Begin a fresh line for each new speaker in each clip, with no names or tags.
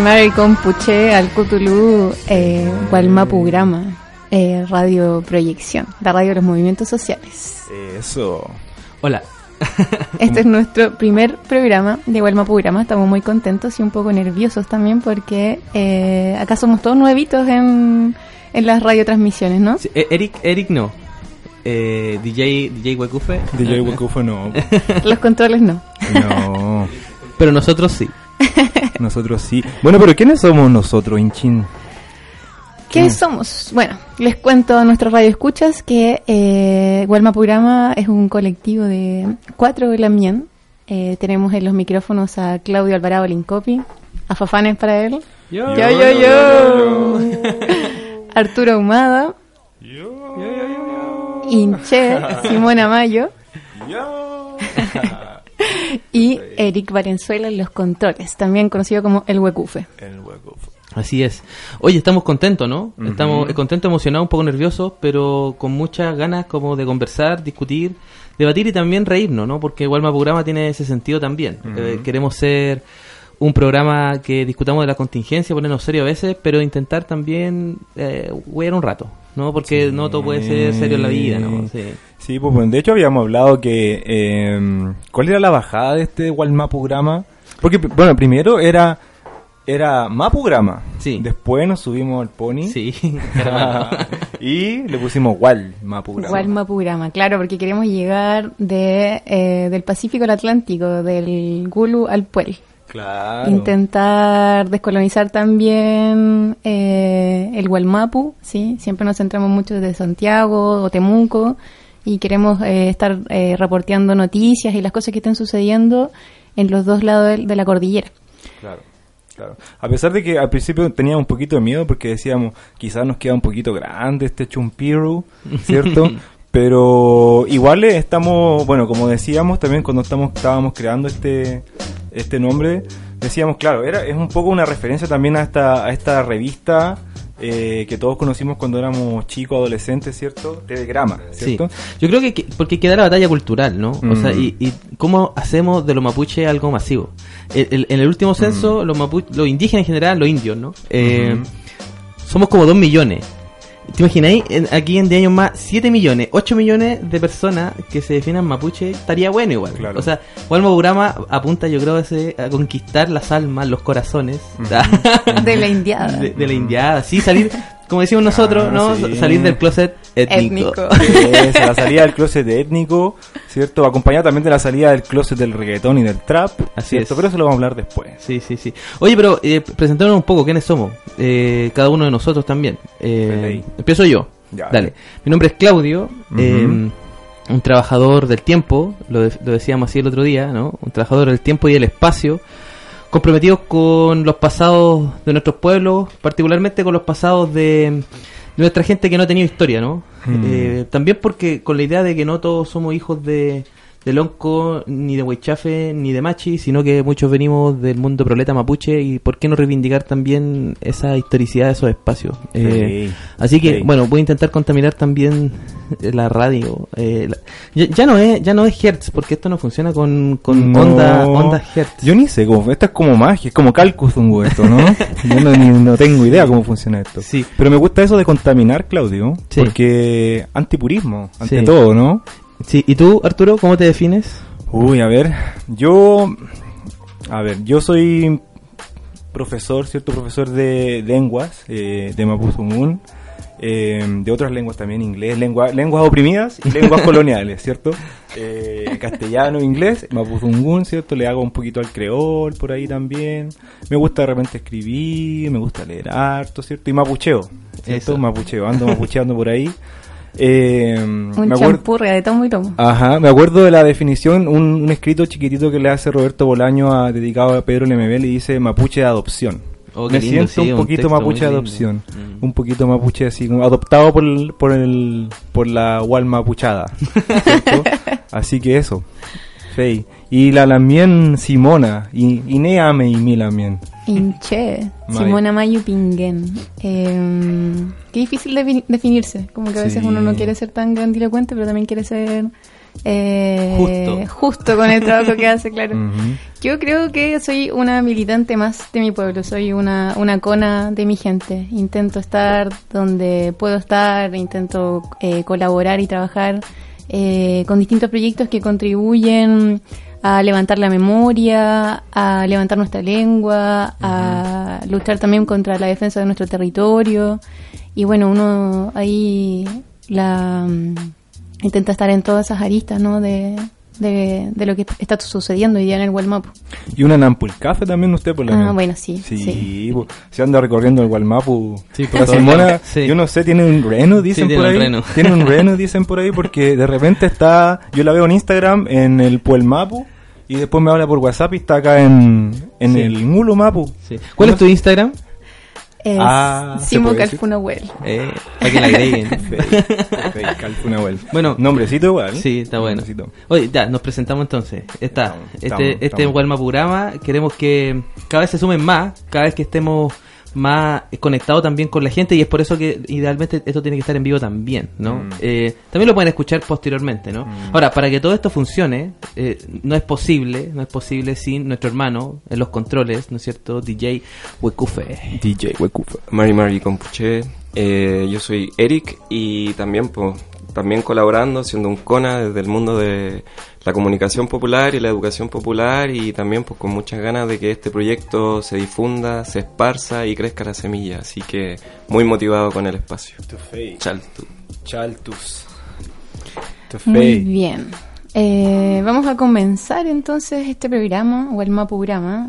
Mari Mari con Puché al Cthulhu eh, Gualmapugrama, eh, Radio Proyección, la radio de los movimientos sociales.
Eso.
Hola.
Este es nuestro primer programa de Gualmapugrama, estamos muy contentos y un poco nerviosos también porque eh, acá somos todos nuevitos en, en las radiotransmisiones, ¿no?
Sí, eh, Eric, Eric no. Eh, DJ, DJ Wekufe.
DJ Wakufo no.
Los controles no.
No.
Pero nosotros sí.
Nosotros sí. Bueno, pero ¿quiénes somos nosotros, Inchin?
¿Qué somos? Bueno, les cuento a nuestros radioescuchas que eh, Gualmapurama es un colectivo de cuatro Lamien. Eh, tenemos en los micrófonos a Claudio Alvarado Lincopi, a Fafanes para él,
Yo,
yo, yo, yo. Arturo Ahumada, Inche, Simona Mayo y Eric Valenzuela en los controles, también conocido como El Huecufe.
El Wakufo.
Así es. Oye, estamos contentos, ¿no? Estamos eh, contentos, emocionados, un poco nerviosos, pero con muchas ganas como de conversar, discutir, debatir y también reírnos, ¿no? Porque Walma Programa tiene ese sentido también. Eh, queremos ser un programa que discutamos de la contingencia, ponernos serio a veces, pero intentar también eh, huear un rato, ¿no? Porque
Sí.
no todo puede ser serio en la vida, ¿no? Sí.
Sí, pues bueno, de hecho habíamos hablado que... eh, ¿Cuál era la bajada de este Walmapograma? Porque, bueno, primero era... Era Mapugrama.
Sí.
Después nos subimos al Pony.
Sí,
y le pusimos Wal Mapugrama.
Gualmapurama, claro, porque queremos llegar de, eh, del Pacífico al Atlántico, del Gulu al Puel.
Claro.
Intentar descolonizar también eh, el Gualmapu, ¿sí? Siempre nos centramos mucho desde Santiago o Temuco y queremos eh, estar eh, reporteando noticias y las cosas que estén sucediendo en los dos lados de, la cordillera.
Claro, claro. A pesar de que al principio teníamos un poquito de miedo porque decíamos, quizás nos queda un poquito grande este chumpiru, ¿cierto? Pero igual estamos, bueno, como decíamos también cuando estamos, estábamos creando este, este nombre, decíamos, claro, era, es un poco una referencia también a esta, a esta revista eh, que todos conocimos cuando éramos chicos, adolescentes, ¿cierto? Telegrama,
Sí,
¿cierto?
yo creo que, que- porque queda la batalla cultural, ¿no? O sea,
Mm.
y, y cómo hacemos de los mapuches algo masivo. El- el- en el último censo, los mapu- los indígenas en general, los indios, ¿no? Eh. Somos como 2 millones. ¿Te imagináis? Aquí en 10 años más, 7 millones, 8 millones de personas que se definan mapuche, estaría bueno igual.
Claro.
O sea, Programa apunta, yo creo, a, ese- a conquistar las almas, los corazones
De la indiada.
de, de la indiada. Sí, salir, como decimos nosotros,
Ah,
¿no?
sí.
Salir del closet étnico.
Étnico.
Es la salida del closet de étnico, ¿cierto? Acompañada también de la salida del closet del reggaetón y del trap,
Así
¿cierto?
es.
Pero eso lo vamos a hablar después.
Sí, sí, sí. Oye, pero eh, un poco quiénes somos. Eh, cada uno de nosotros también. Eh, empiezo yo.
Ya.
Dale. Mi nombre es Claudio. Eh, un trabajador del tiempo. Lo, de- lo decíamos así el otro día, ¿no? Un trabajador del tiempo y del espacio. Comprometidos con los pasados de nuestros pueblos. Particularmente con los pasados de, de nuestra gente que no ha tenido historia, ¿no?
Mm.
Eh, también porque con la idea de que no todos somos hijos de, de Lonco, ni de Huichafe, ni de Machi, sino que muchos venimos del mundo proleta mapuche y por qué no reivindicar también esa historicidad de esos espacios. Eh,
Sí.
Así que,
Sí.
bueno, voy a intentar contaminar también eh, la radio. eh, la- ya, ya no es ya no es Hertz, porque esto no funciona con, con
No.
onda, onda Hertz.
Yo ni sé, cómo, esto es como magia, es como Calcuzungo esto, ¿no? Yo no, ni- no tengo idea cómo funciona esto.
Sí.
Pero me gusta eso de contaminar, Claudio, porque antipurismo, ante todo, ¿no?
Sí, ¿y tú, Arturo, cómo te defines?
Uy, a ver, yo, a ver, yo soy profesor, ¿cierto? Profesor de lenguas, eh, de Mapuzungún, eh, de otras lenguas también, inglés, lengua, lenguas oprimidas y lenguas coloniales, ¿cierto? Eh, castellano, inglés, Mapuzungún, ¿cierto? Le hago un poquito al creol por ahí también. Me gusta de repente escribir, me gusta leer harto, ¿cierto? Y mapucheo, ¿cierto?
Eso.
Mapucheo, ando mapucheando por ahí. Eh,
Un
me acuerdo-
champurria de tomo y tomo.
Ajá, me acuerdo de la definición, un, un escrito chiquitito que le hace Roberto Bolaño a, dedicado a Pedro Lemebel y dice mapuche de adopción.
Oh,
me
lindo,
siento
sí,
un poquito mapuche de adopción,
Mm.
un poquito mapuche así, como adoptado por el, por el, por la Wal mapuchada, así que eso, Fey. Y la Lamien Simona, y Ineame y mi Lamien. May.
Simona Mayu Pinguen. Eh, qué difícil defi- definirse. Como que a veces
Sí.
uno no quiere ser tan grandilocuente, pero también quiere ser Eh,
Justo.
justo con el trabajo que hace, claro.
Ujú.
Yo creo que soy una militante más de mi pueblo, soy una, una cona de mi gente. Intento estar donde puedo estar, intento eh, colaborar y trabajar eh, con distintos proyectos que contribuyen a levantar la memoria, a levantar nuestra lengua, a luchar también contra la defensa de nuestro territorio. Y bueno, uno ahí la mm, intenta estar en todas esas aristas, ¿no? De, de, de lo que está sucediendo hoy día en el Walmapu.
Y una Nampulcafe también usted por la
Ah, bueno, sí,
Sí,
sí.
po. se anda recorriendo el Gualmapu.
Sí, por
la Simona,
sí.
yo no sé, tiene un reno, dicen
Sí,
por
tiene
ahí.
reno.
Tiene un reno, dicen por ahí, porque de repente está, yo la veo en Instagram, en el Puelmapu, y después me habla por WhatsApp y está acá en, en
Sí.
el Mulo Mapu.
Sí. ¿Cuál es tu Instagram?
Es
Ah, ¿se
Simo? Calfunahuel.
Eh, para que la agreguen.
Calfunahuel.
Bueno.
nombrecito igual.
Sí, está bueno.
Nombrecito.
Oye, ya, nos presentamos entonces. Está,
Estamos,
este,
estamos,
este
estamos.
Walmapurama, queremos que cada vez se sumen más, cada vez que estemos más conectados también con la gente y es por eso que idealmente esto tiene que estar en vivo también, ¿no?
Mm.
Eh, también lo pueden escuchar posteriormente, ¿no? Ahora, para que todo esto funcione, eh, no es posible, no es posible sin nuestro hermano en los controles, ¿no es cierto? DJ Wekufe.
DJ Wekufa.
Mari Mari Compuche, eh, yo soy Eric y también pues también colaborando, siendo un CONA desde el mundo de la comunicación popular y la educación popular y también pues con muchas ganas de que este proyecto se difunda, se esparza y crezca la semilla, así que muy motivado con el espacio. Chaltu.
Chaltus.
Muy bien. Eh, vamos a comenzar entonces este programa, o el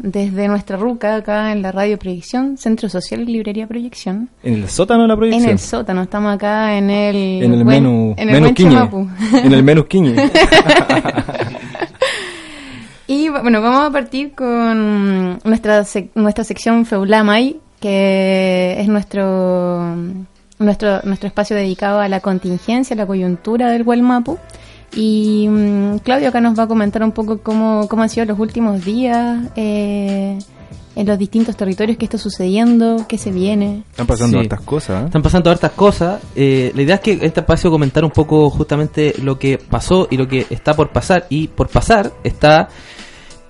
desde nuestra ruca acá en la Radio Proyección, Centro Social y Librería Proyección.
En el sótano de la proyección.
En el sótano, estamos acá en el,
En el
buen-
menú.
en el
menú quiñe. En el menú quiñe.
Y bueno, vamos a partir con nuestra sec- nuestra sección Feulamay, que es nuestro nuestro nuestro espacio dedicado a la contingencia, a la coyuntura del Gualmapu. Y mm, Claudio acá nos va a comentar un poco cómo, cómo han sido los últimos días eh, en los distintos territorios, qué está sucediendo, qué se viene.
Están pasando
Sí.
hartas cosas. ¿eh?
Están pasando hartas cosas. Eh, la idea es que este espacio comentar un poco justamente lo que pasó y lo que está por pasar. Y por pasar está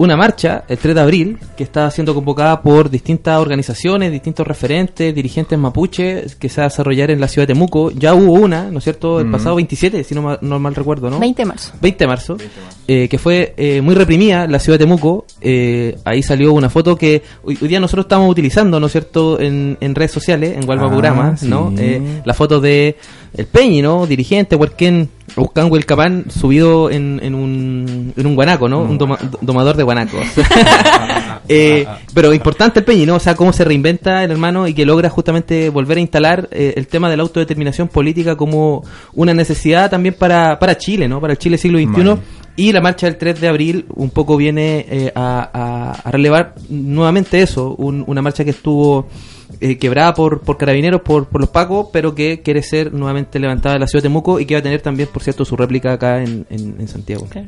una marcha el 3 de abril que está siendo convocada por distintas organizaciones, distintos referentes, dirigentes mapuche que se va a desarrollar en la ciudad de Temuco. Ya hubo una, ¿no es cierto? El
Mm.
pasado 27, si no, ma- no mal recuerdo, ¿no?
20 de marzo.
20 de marzo, eh, que fue eh, muy reprimida en la ciudad de Temuco. Eh, ahí salió una foto que hoy, hoy día nosotros estamos utilizando, ¿no es cierto?, en, en redes sociales, en Gualmapurama,
Ah,
¿no?
sí.
Eh, la foto de el Peñi, ¿no? Dirigente, Huerquén, Buscan Huelcapán, subido en, en, un, en un guanaco, ¿no? Un doma- domador de guanacos. Eh, pero importante el Peñi, ¿no? O sea, cómo se reinventa el hermano y que logra justamente volver a instalar eh, el tema de la autodeterminación política como una necesidad también para, para Chile, ¿no? Para el Chile siglo XXI. Y la marcha del 3 de abril un poco viene eh, a, a- a relevar nuevamente eso, un- una marcha que estuvo eh, quebrada por, por carabineros, por, por los pacos, pero que quiere ser nuevamente levantada en la ciudad de Temuco y que va a tener también, por cierto, su réplica acá en, en- en Santiago.
Claro.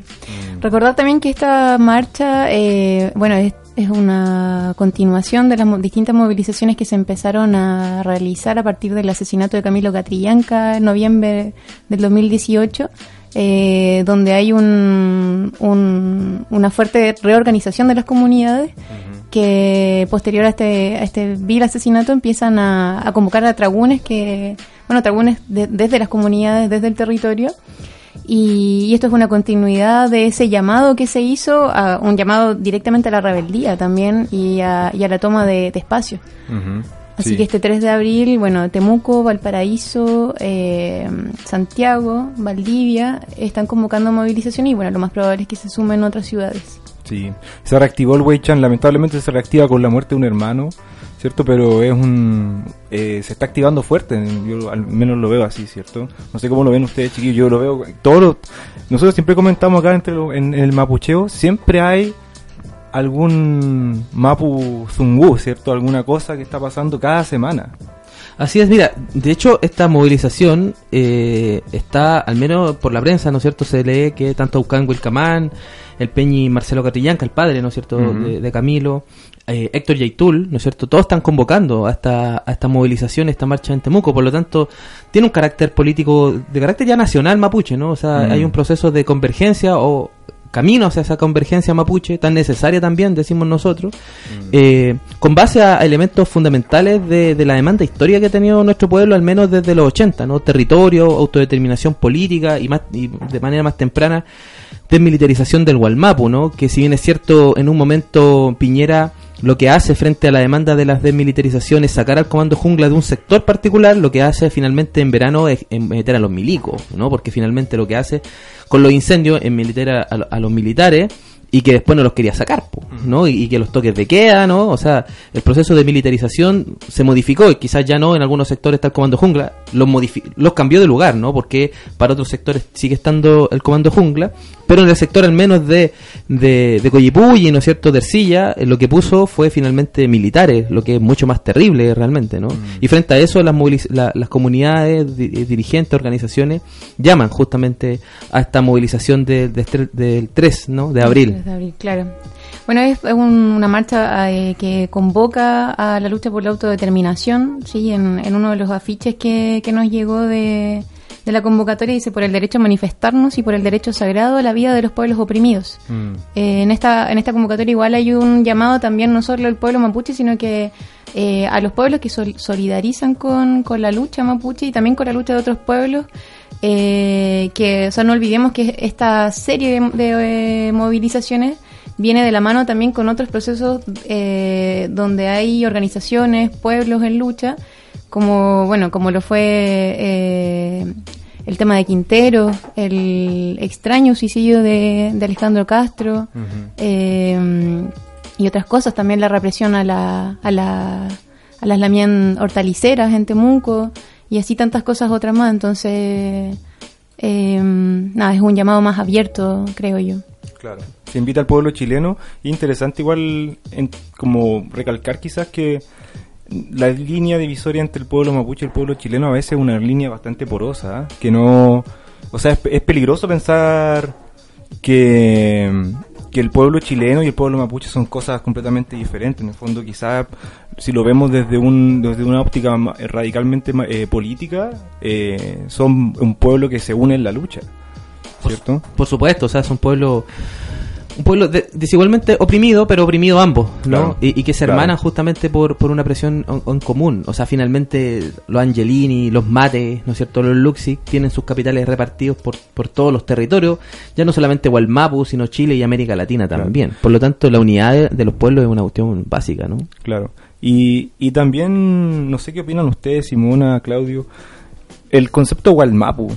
Recordar también que esta marcha, eh, bueno, es, es una continuación de las mo- distintas movilizaciones que se empezaron a realizar a partir del asesinato de Camilo Catrillanca en noviembre del 2018. Eh, donde hay un, un- una fuerte reorganización de las comunidades que posterior a este, a este vil asesinato empiezan a, a convocar a tragunes que, bueno, tragunes de- desde las comunidades, desde el territorio, y, y esto es una continuidad de ese llamado que se hizo, a, un llamado directamente a la rebeldía también y a, y a la toma de, de espacio.
Ujú.
Así
Sí.
que este 3 de abril, bueno, Temuco, Valparaíso, eh, Santiago, Valdivia están convocando movilización y bueno, lo más probable es que se sumen otras ciudades.
Sí, se reactivó el Weichan, lamentablemente se reactiva con la muerte de un hermano, ¿cierto? Pero es un... eh, se está activando fuerte, yo al menos lo veo así, ¿cierto? No sé cómo lo ven ustedes, chiquillos, yo lo veo... Todos los- nosotros siempre comentamos acá entre lo- en, en el mapucheo, siempre hay algún mapu zungú, ¿cierto? Alguna cosa que está pasando cada semana.
Así es, mira, de hecho esta movilización eh, está, al menos por la prensa, ¿no es cierto? Se lee que tanto Aucán Wilcamán, el Peñi Marcelo Catrillanca, el padre, ¿no es cierto?, de, de Camilo, eh, Héctor Yaitul, ¿no es cierto?, todos están convocando a esta, a esta movilización, esta marcha en Temuco, por lo tanto, tiene un carácter político, de carácter ya nacional mapuche, ¿no? O sea, hay un proceso de convergencia o camino hacia esa convergencia mapuche, tan necesaria también, decimos nosotros, eh, con base a elementos fundamentales de, de la demanda histórica que ha tenido nuestro pueblo, al menos desde los 80, ¿no? Territorio, autodeterminación política y, más, y de manera más temprana, desmilitarización del Gualmapu, ¿no? Que si bien es cierto, en un momento Piñera lo que hace frente a la demanda de las desmilitarizaciones es sacar al comando jungla de un sector particular, lo que hace finalmente en verano es meter a los milicos, ¿no? Porque finalmente lo que hace con los incendios es militar a, los militares y que después no los quería sacar, ¿no? Y, y que los toques de queda, ¿no? O sea, el proceso de militarización se modificó y quizás ya no en algunos sectores está el comando jungla, los, los cambió de lugar, ¿no? Porque para otros sectores sigue estando el comando jungla, pero en el sector al menos de, de, de Coyipulli, ¿no es cierto?, de Ercilla, eh, lo que puso fue finalmente militares, lo que es mucho más terrible realmente, ¿no? Y frente a eso las, moviliz- la- las comunidades, di- eh, dirigentes, organizaciones, llaman justamente a esta movilización de- de este- del 3, ¿no?, de abril.
de abril, claro. Bueno, es, es un- una marcha eh, que convoca a la lucha por la autodeterminación, ¿sí? En, en uno de los afiches que, que nos llegó de, de la convocatoria dice por el derecho a manifestarnos y por el derecho sagrado a la vida de los pueblos oprimidos.
Mm.
Eh, en esta en esta convocatoria igual hay un llamado también no solo al pueblo mapuche, sino que eh, a los pueblos que sol- solidarizan con, con la lucha mapuche y también con la lucha de otros pueblos. eh, que o sea, no olvidemos que esta serie de, de, eh, movilizaciones viene de la mano también con otros procesos eh, donde hay organizaciones, pueblos en lucha, como bueno, como lo fue eh, el tema de Quintero, el extraño suicidio de, de Alejandro Castro eh, y otras cosas, también la represión a la a la a las lamien hortaliceras en Temuco y así tantas cosas otras más, entonces eh, nada, es un llamado más abierto, creo yo.
Claro. Se invita al pueblo chileno. Interesante igual en- como recalcar quizás que la línea divisoria entre el pueblo mapuche y el pueblo chileno a veces es una línea bastante porosa, ¿eh? que no... O sea, es, es peligroso pensar que, que el pueblo chileno y el pueblo mapuche son cosas completamente diferentes. En el fondo, quizás si lo vemos desde, un, desde una óptica ma- radicalmente eh, política, eh, son un pueblo que se une en la lucha. ¿Cierto?
Por supuesto, o sea, es un pueblo un pueblo de- desigualmente oprimido, pero oprimido ambos, ¿no?
Claro,
y, y que se
claro.
hermanan justamente por, por una presión en, en común. O sea, finalmente los Angelini, los Mates, ¿no es cierto? Los Luxi tienen sus capitales repartidos por, por todos los territorios, ya no solamente Gualmapu, sino Chile y América Latina también. Por lo tanto, la unidad de, de los pueblos es una cuestión básica, ¿no?
Claro. Y, y también, no sé qué opinan ustedes, Simona, Claudio, el concepto Walmapu.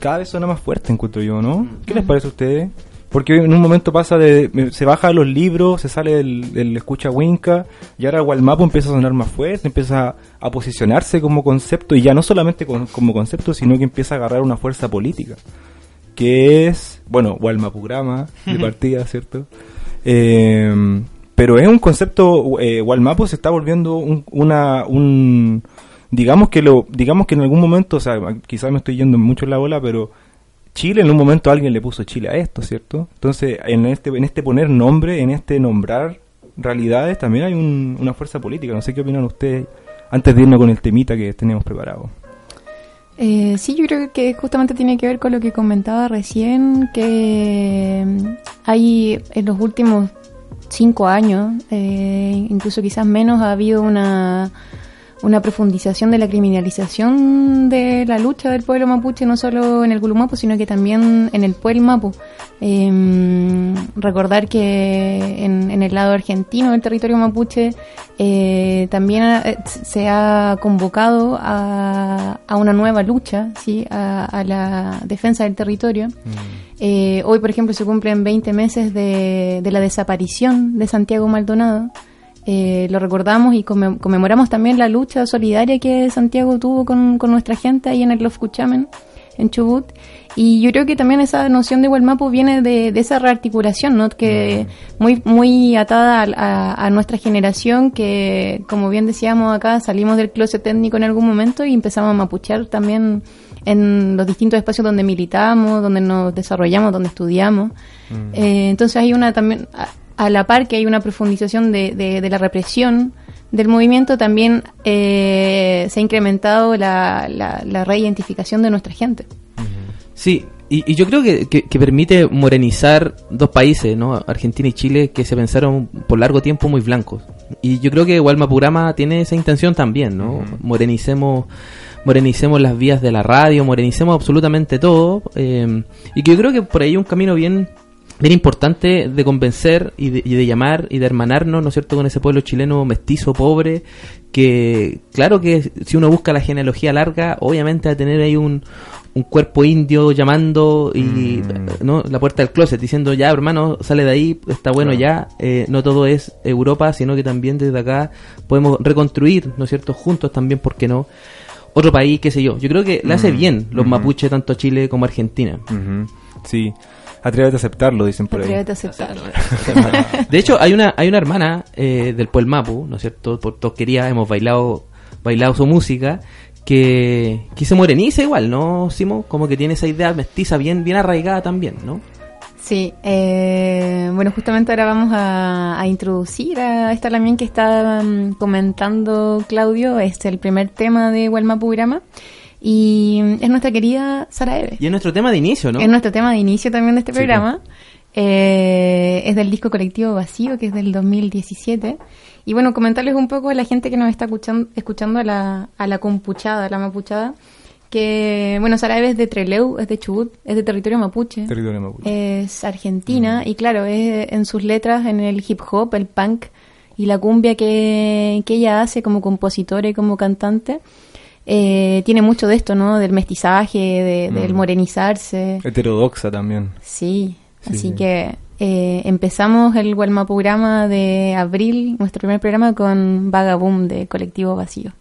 Cada vez suena más fuerte, encuentro yo, ¿no? ¿Qué les parece a ustedes? Porque en un momento pasa de. Se baja de los libros, se sale del, del escucha Winca, y ahora Walmapu empieza a sonar más fuerte, empieza a posicionarse como concepto, y ya no solamente con- como concepto, sino que empieza a agarrar una fuerza política. Que es, bueno, Walmapugrama de partida, ¿cierto? Eh, pero es un concepto, eh, Walmapu se está volviendo un, una, un, digamos que lo, digamos que en algún momento, o sea, quizás me estoy yendo mucho en la bola, pero Chile en un momento alguien le puso Chile a esto, ¿cierto? Entonces, en este, en este poner nombre, en este nombrar realidades, también hay un- una fuerza política. No sé qué opinan ustedes antes de irnos con el temita que tenemos preparado.
Eh, sí, yo creo que justamente tiene que ver con lo que comentaba recién, que hay en los últimos cinco años, eh, incluso quizás menos, ha habido una, una profundización de la criminalización de la lucha del pueblo mapuche, no solo en el Gulumapu, sino que también en el Pueblo Mapu. Eh, recordar que en, en el lado argentino del territorio mapuche eh, también eh, se ha convocado a, a una nueva lucha, ¿sí? a, a la defensa del territorio. Eh, hoy, por ejemplo, se cumplen 20 meses de, de la desaparición de Santiago Maldonado. Eh, lo recordamos y conmem- conmemoramos también la lucha solidaria que Santiago tuvo con, con nuestra gente ahí en el Lofcuchamen.
en Chubut. Y yo creo que también esa noción de Mapu viene de, de esa rearticulación, ¿no? Que muy, muy atada a, a, nuestra generación, que como bien decíamos acá, salimos del closet técnico en algún momento y empezamos a mapuchear también en los distintos espacios donde militamos, donde nos desarrollamos, donde estudiamos. Eh, entonces hay una también, a, la par que hay una profundización de, de, la represión del movimiento, también eh, se ha incrementado la, la, la reidentificación de nuestra gente.
Sí, y, yo creo que, que, permite morenizar dos países, ¿no? Argentina y Chile, que se pensaron por largo tiempo muy blancos. Y yo creo que Purama tiene esa intención también, ¿no? Morenicemos morenicemos las vías de la radio, morenicemos absolutamente todo. Eh, y que yo creo que por ahí hay un camino bien bien importante de convencer y de, y de, llamar y de hermanarnos, ¿no es cierto?, con ese pueblo chileno mestizo, pobre, que claro que si uno busca la genealogía larga, obviamente va a tener ahí un, un cuerpo indio llamando y mm. no la puerta del closet diciendo ya hermano sale de ahí está bueno ya eh, no todo es Europa sino que también desde acá podemos reconstruir no es cierto juntos también por qué no otro país qué sé yo yo creo que le hace mm. bien los mapuches tanto a Chile como a Argentina.
Sí Atrévete a aceptarlo, dicen por
Atrévete a aceptarlo.
de hecho, hay una hay una hermana eh, del pueblo Mapu, ¿no es cierto? Por toquería hemos bailado bailado su música que, que se moreniza igual, ¿no, Simo? Como que tiene esa idea mestiza bien, bien arraigada también, ¿no?
Sí, eh, bueno, justamente ahora vamos a, introducir a esta también que está mm, comentando Claudio, es el primer tema de Grama y es nuestra querida Sara Eve.
Y es nuestro tema de inicio, ¿no?
Es nuestro tema de inicio también de este programa. Eh, es del disco colectivo Vacío, que es del 2017. Y bueno, comentarles un poco a la gente que nos está escuchando, escuchando a la, a la compuchada, a la mapuchada, que, bueno, Sarajevo es de Treleu, es de Chubut, es de territorio mapuche.
Territorio mapuche.
Es argentina y claro, es en sus letras, en el hip hop, el punk y la cumbia que, que ella hace como compositora y como cantante. Eh, tiene mucho de esto, ¿no? Del mestizaje, de, del mm. morenizarse.
Heterodoxa también.
Sí, así que eh, empezamos el programa de abril, nuestro primer programa, con Vagaboom de Colectivo Vacío.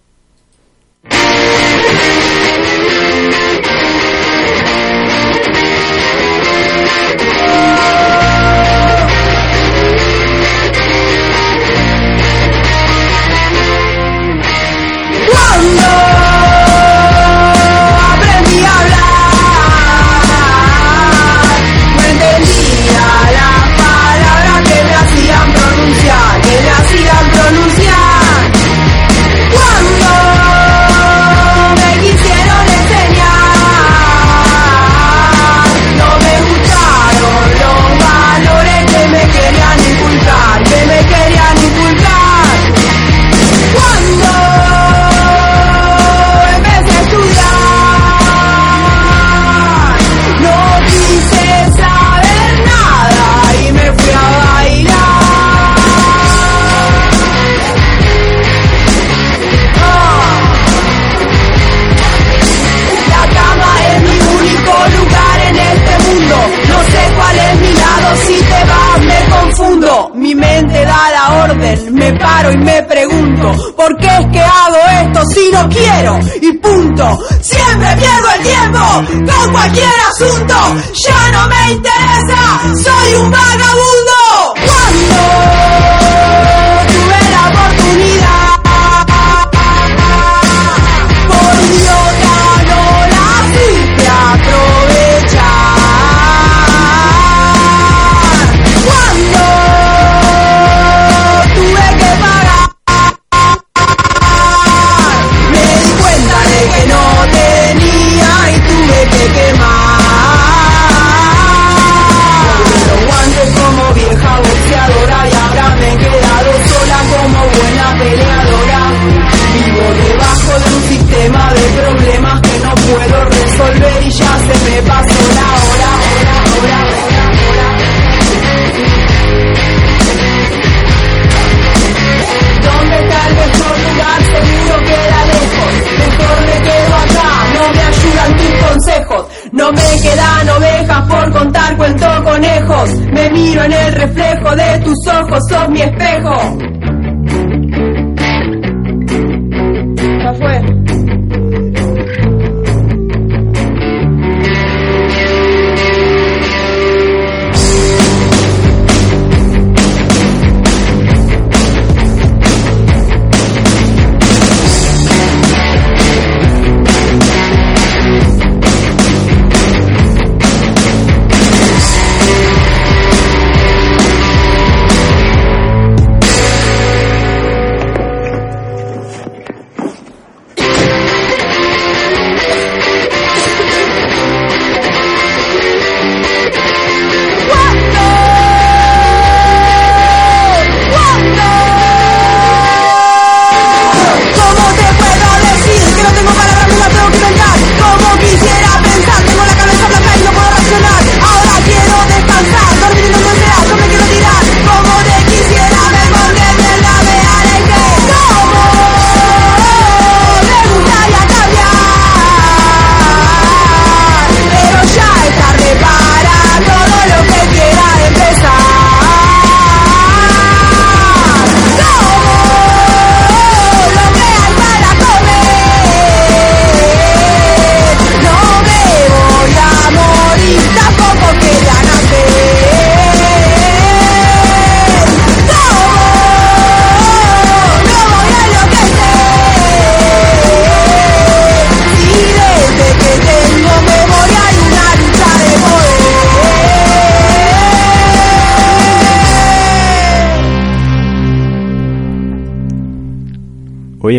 Quiero? Y punto, siempre pierdo el tiempo con cualquier asunto, ya no me interesa, soy un vagabundo. Cuando ojos, sos mi espejo.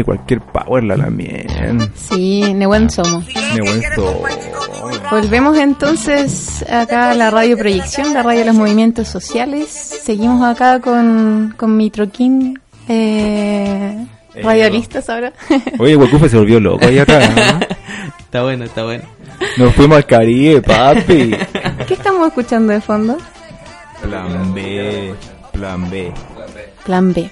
Cualquier power la también.
Sí, Nehuen somos.
Me buen so-
Volvemos entonces acá a la radio proyección, la radio de los movimientos sociales. Seguimos acá con, con mi troquín eh,
Eh,
radialistas ahora.
Oye, Huecufe se volvió loco ahí atrás. ¿no?
Está bueno, está bueno.
Nos fuimos al Caribe, papi.
¿Qué estamos escuchando de fondo?
Plan B, plan B.
Plan B.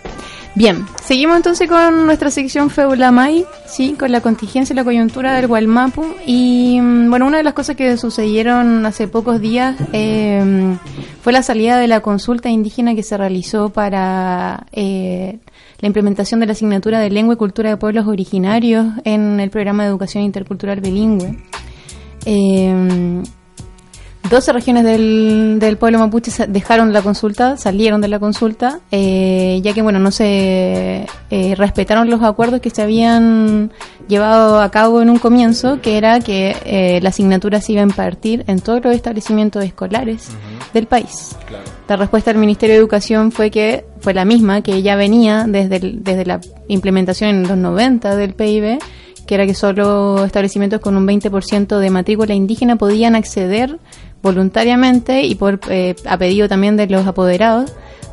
Bien, seguimos entonces con nuestra sección Feulamay, sí, con la contingencia y la coyuntura del Gualmapu. Y mm, bueno, una de las cosas que sucedieron hace pocos días eh, fue la salida de la consulta indígena que se realizó para eh, la implementación de la asignatura de lengua y cultura de pueblos originarios en el programa de educación intercultural bilingüe. Eh, 12 regiones del, del pueblo mapuche dejaron la consulta, salieron de la consulta, eh, ya que bueno no se eh, respetaron los acuerdos que se habían llevado a cabo en un comienzo, que era que eh, la asignatura se iba a impartir en todos los establecimientos escolares del país. La respuesta del Ministerio de Educación fue que fue la misma que ya venía desde, el- desde la implementación en los 90 del PIB, que era que solo establecimientos con un 20% de matrícula indígena podían acceder voluntariamente y por eh, a pedido también de los apoderados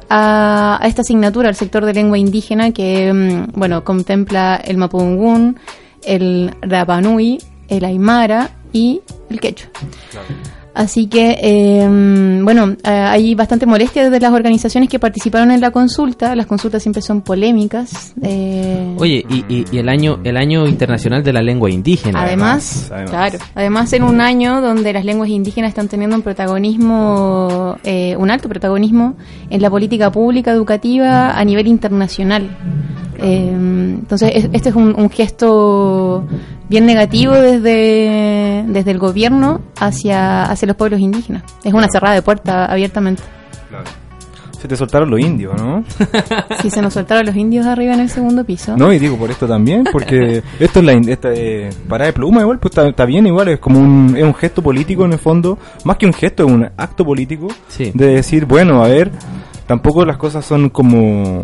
a, a esta asignatura al sector de lengua indígena que mm, bueno contempla el mapungún, el rapanui, el aymara y el quechua. Así que, eh, bueno, eh, hay bastante molestia desde las organizaciones que participaron en la consulta. Las consultas siempre son polémicas. eh,
Oye, y, y- y el año el año internacional de la lengua indígena.
Además,
además.
claro, además en un año donde las lenguas indígenas están teniendo un protagonismo, eh, un alto protagonismo en la política pública educativa a nivel internacional. Eh, entonces, es- este es un, un gesto bien negativo desde, desde el gobierno hacia, hacia los pueblos indígenas. Es una cerrada de puerta abiertamente.
Se te soltaron los indios, ¿no?
Si se nos soltaron los indios arriba en el segundo piso.
No, y digo por esto también, porque esto es la esta, eh, parada de pluma igual, pues está, está bien igual, es como un, es un gesto político en el fondo, más que un gesto, es un acto político
Sí.
de decir, bueno, a ver, tampoco las cosas son como,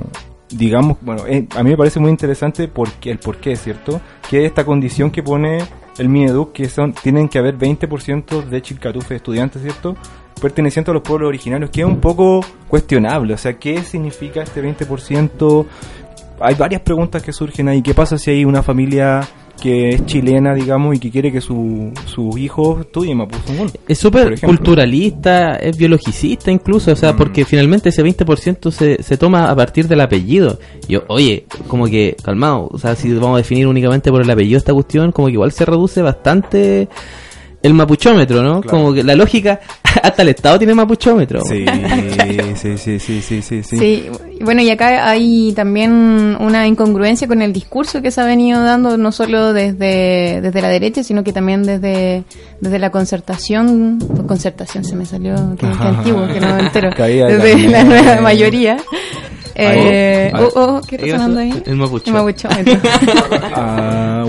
digamos, bueno, eh, a mí me parece muy interesante porque, el por qué, ¿cierto? Que esta condición que pone el Mineduc, que son, tienen que haber 20% de Chilcatufe estudiantes, ¿cierto? pertenecientes a los pueblos originarios, que es un poco cuestionable, o sea, ¿qué significa este 20%? hay varias preguntas que surgen ahí. ¿Qué pasa si hay una familia que es chilena, digamos, y que quiere que su- sus hijos estudien Mapuzungún?
Es súper culturalista, es biologicista incluso, o sea,
Mm.
porque finalmente ese 20% se, se toma a partir del apellido. Yo, oye, como que, calmado, o sea, si vamos a definir únicamente por el apellido esta cuestión, como que igual se reduce bastante el mapuchómetro, ¿no?
Claro.
Como que la lógica, hasta el Estado tiene mapuchómetro.
Sí, sí, sí, sí, sí, sí, sí.
Bueno, y acá hay también una incongruencia con el discurso que se ha venido dando no solo desde, desde la derecha, sino que también desde, desde la concertación, concertación se me salió, que, que antiguo, que no me entero,
Caía
desde
la
la nueva mayoría. Eh, oh, oh, ¿Qué está sonando ahí?
el mapucho.
El mapuchómetro.
Ah,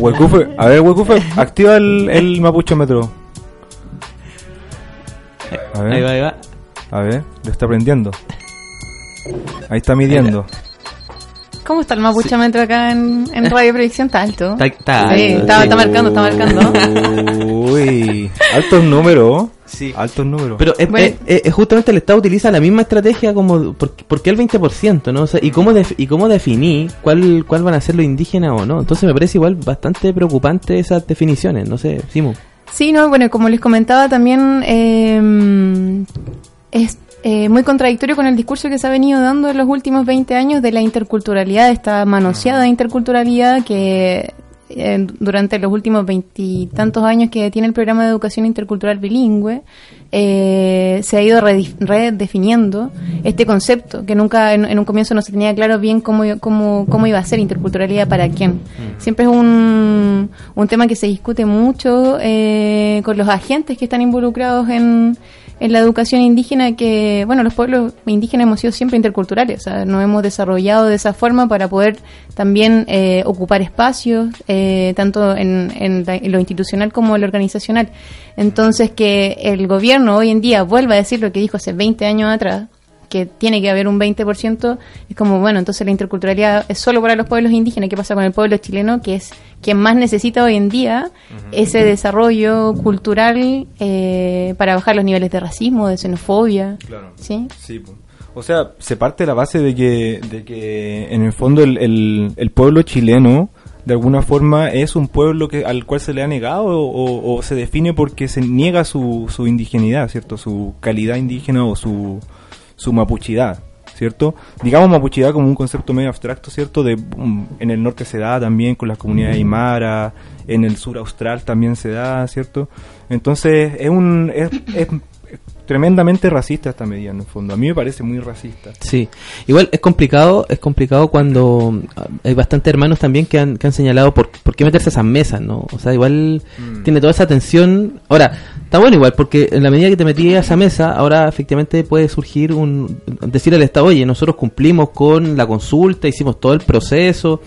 a ver, Huecufe, activa el, el mapuchómetro. A ver.
Ahí va, ahí va.
A ver, lo está prendiendo. Ahí está midiendo.
¿Cómo está el mapuchómetro acá en, en Radio Proyección? Está alto.
Está- está
Sí,
alto,
está,
sí.
está marcando, está marcando.
Uy, altos números.
Sí.
Altos números.
Pero es,
Bueno.
es- es- justamente el Estado utiliza la misma estrategia como... ¿Por, por qué el 20%? ¿no? O sea, ¿y, cómo def- ¿Y cómo definí cuál, cuál van a ser los indígenas o no? Entonces me parece igual bastante preocupante esas definiciones. No sé, Simo.
Sí, no, bueno, como les comentaba también, eh, es muy contradictorio con el discurso que se ha venido dando en los últimos 20 años de la interculturalidad, esta manoseada interculturalidad que eh, durante los últimos veintitantos años que tiene el programa de educación intercultural bilingüe, eh, se ha ido redefiniendo este concepto, que nunca en, en un comienzo no se tenía claro bien cómo, cómo, cómo iba a ser interculturalidad para quién. Siempre es un, un tema que se discute mucho eh, con los agentes que están involucrados en, en la educación indígena que, bueno, los pueblos indígenas hemos sido siempre interculturales, o sea, nos hemos desarrollado de esa forma para poder también eh, ocupar espacios, eh, tanto en, lo institucional como en lo organizacional. Entonces, que el gobierno hoy en día vuelva a decir lo que dijo hace 20 años atrás, que tiene que haber un 20%, es como, bueno, entonces la interculturalidad es solo para los pueblos indígenas. ¿Qué pasa con el pueblo chileno, que es quien más necesita hoy en día ese desarrollo cultural eh, para bajar los niveles de racismo, de xenofobia?
Claro.
¿Sí?
Sí, o sea, se parte de la base de que, de que en el fondo el, el, el pueblo chileno de alguna forma es un pueblo que al cual se le ha negado o, o se define porque se niega su, su indigenidad, ¿cierto? Su calidad indígena o su, su mapuchidad, ¿cierto? Digamos mapuchidad como un concepto medio abstracto, ¿cierto? De, um, en el norte se da también con las comunidades aymara, en el sur austral también se da, ¿cierto? Entonces es un es, es tremendamente racista esta medida en el fondo. A mí me parece muy racista.
Sí, igual es complicado, es complicado cuando ah, hay bastantes hermanos también que han, que han señalado por, por qué meterse a esas mesas, ¿no? O sea, igual
Mm.
tiene toda esa tensión. Ahora, está bueno igual, porque en la medida que te metí a esa mesa, ahora efectivamente puede surgir un... decir al Estado, oye, nosotros cumplimos con la consulta, hicimos todo el proceso,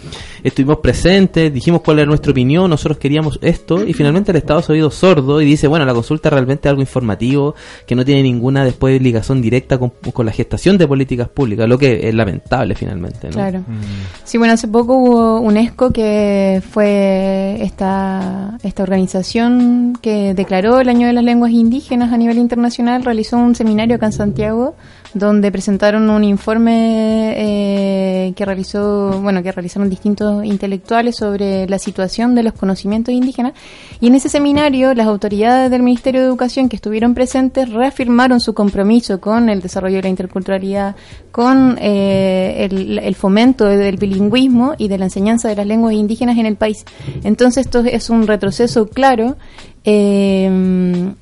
estuvimos presentes, dijimos cuál era nuestra opinión, nosotros queríamos esto, y finalmente el Estado se ha oído sordo y dice, bueno, la consulta realmente es algo informativo, que no tiene ninguna después ligación directa con, con la gestación de políticas públicas, lo que es lamentable finalmente, ¿no?
Claro.
Mm.
Sí, bueno, hace poco hubo UNESCO que fue esta, esta organización que declaró el año de las lenguas indígenas a nivel internacional, realizó un seminario acá en Santiago donde presentaron un informe eh, que realizó, bueno, que realizaron distintos intelectuales sobre la situación de los conocimientos indígenas y en ese seminario las autoridades del Ministerio de Educación que estuvieron presentes reafirmaron su compromiso con el desarrollo de la interculturalidad, con eh, el, el fomento del bilingüismo y de la enseñanza de las lenguas indígenas en el país. Entonces esto es un retroceso claro eh,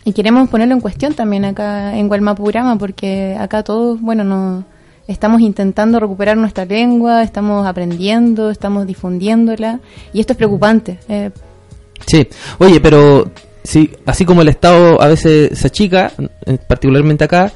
y queremos ponerlo en cuestión también acá en Gualmapurama porque acá todos, bueno, no estamos intentando recuperar nuestra lengua, estamos aprendiendo, estamos difundiéndola y esto es preocupante. Eh,
Sí, oye, pero sí, así como el Estado a veces se achica, eh, particularmente acá,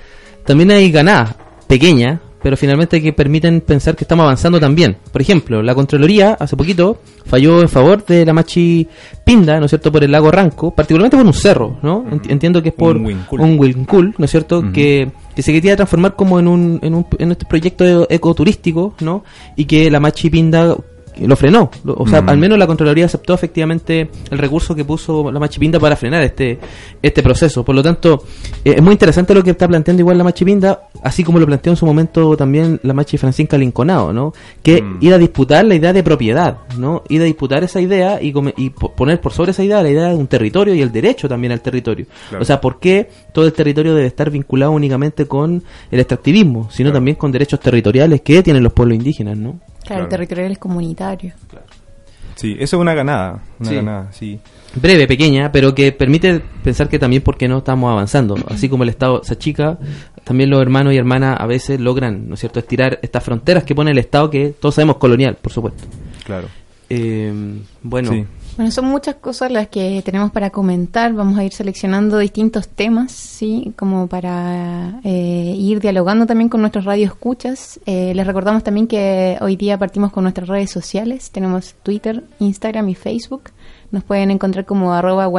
también hay ganadas pequeñas, pero finalmente que permiten pensar que estamos avanzando también. Por ejemplo, la Contraloría hace poquito falló en favor de la Machi Pinda, ¿no es cierto?, por el lago Ranco, particularmente por un cerro, ¿no? Ent- Entiendo que es por
Un Wincul.
un Wincul, ¿no es cierto?, que, que se quería transformar como en un, en un en este proyecto ecoturístico, ¿no? Y que la Machi Pinda lo frenó. Lo- O sea,
Mm.
al menos la Contraloría aceptó efectivamente el recurso que puso la Machipinda para frenar este este proceso. Por lo tanto, eh, es muy interesante lo que está planteando igual la Machipinda, así como lo planteó en su momento también la Machi Francisca Linconado, ¿no? Que
Mm.
ir a disputar la idea de propiedad, ¿no? Ir a disputar esa idea y, come- y po- poner por sobre esa idea la idea de un territorio y el derecho también al territorio.
Claro.
O sea, ¿por qué todo el territorio debe estar vinculado únicamente con el extractivismo, sino
Claro.
también con derechos territoriales que tienen los pueblos indígenas, ¿no?
Claro,
Claro.
territorial es comunitario.
Sí, eso es una ganada, una
Sí.
ganada, sí.
breve, pequeña, pero que permite pensar que también porque no estamos avanzando. Así como el Estado se achica, también los hermanos y hermanas a veces logran, ¿no es cierto?, estirar estas fronteras que pone el Estado, que todos sabemos colonial, por supuesto.
Claro.
Eh, bueno,
Sí.
Bueno, son muchas cosas las que tenemos para comentar. Vamos a ir seleccionando distintos temas, sí, como para eh, ir dialogando también con nuestros radioescuchas. Eh, les recordamos también que hoy día partimos con nuestras redes sociales. Tenemos Twitter, Instagram y Facebook. Nos pueden encontrar como arroba.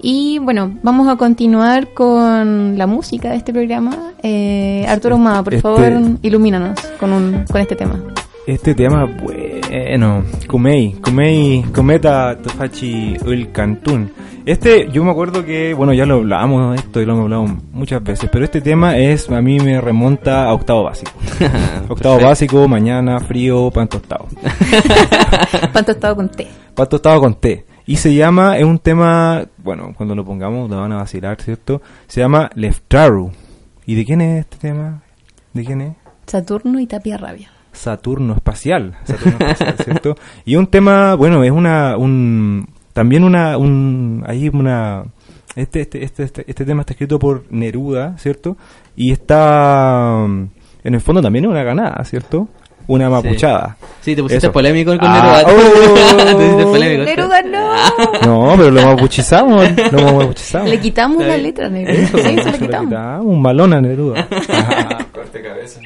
Y bueno, vamos a continuar con la música de este programa. Eh, Arturo Humada, por
Este-
favor, ilumínanos con, un, con este tema.
Este tema, bueno, Kumei, Kumei, Kometa Tofachi El Cantún. Este, yo me acuerdo que, bueno, ya lo hablamos de esto y lo hemos hablado muchas veces, pero este tema es, a mí me remonta a octavo básico. octavo básico, mañana, frío, pan tostado.
Pan tostado con té.
Pan tostado con té. Y se llama, es un tema, bueno, cuando lo pongamos lo van a vacilar, ¿cierto? Se llama Leftaru. ¿Y de quién es este tema? ¿De quién es?
Saturno y Tapia Rabia.
Saturno espacial, Saturno espacial, ¿cierto? Y un tema, bueno, es una, un, también una, un, hay una, este, este, este, este, este tema está escrito por Neruda, ¿cierto? Y está, en el fondo también es una ganada, ¿cierto? Una mapuchada.
sí, te pusiste
Eso.
polémico con
Ah,
Neruda.
oh.
te pusiste polémico.
Neruda, no.
No, pero lo mapuchizamos, lo mapuchizamos.
Le quitamos la letra, Neruda.
Eso,
Sí, se
eso
la
le
quitamos.
quitamos, un balón a Neruda.
Corte cabeza.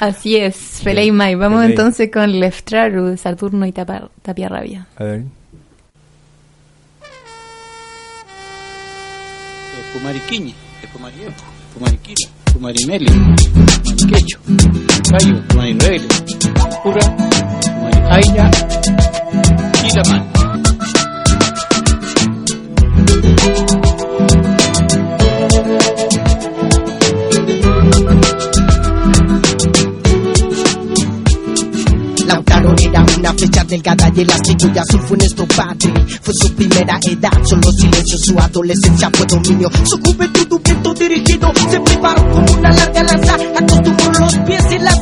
Así es, Feley Mai. Vamos entonces con Leftraru, Saturno y Tapia Rabia.
A ver.
Pumariquiñe, es Pumariquila. Marimeli, Mariquecho, Cayo, Marirebele, Pura, la mano.
Lautaro era una flecha delgada y elástico y azul fue nuestro padre. Fue su primera edad, solo silencio, su adolescencia fue dominio. Su juventud un viento dirigido se preparó como una larga lanza. Acostumbró los pies en las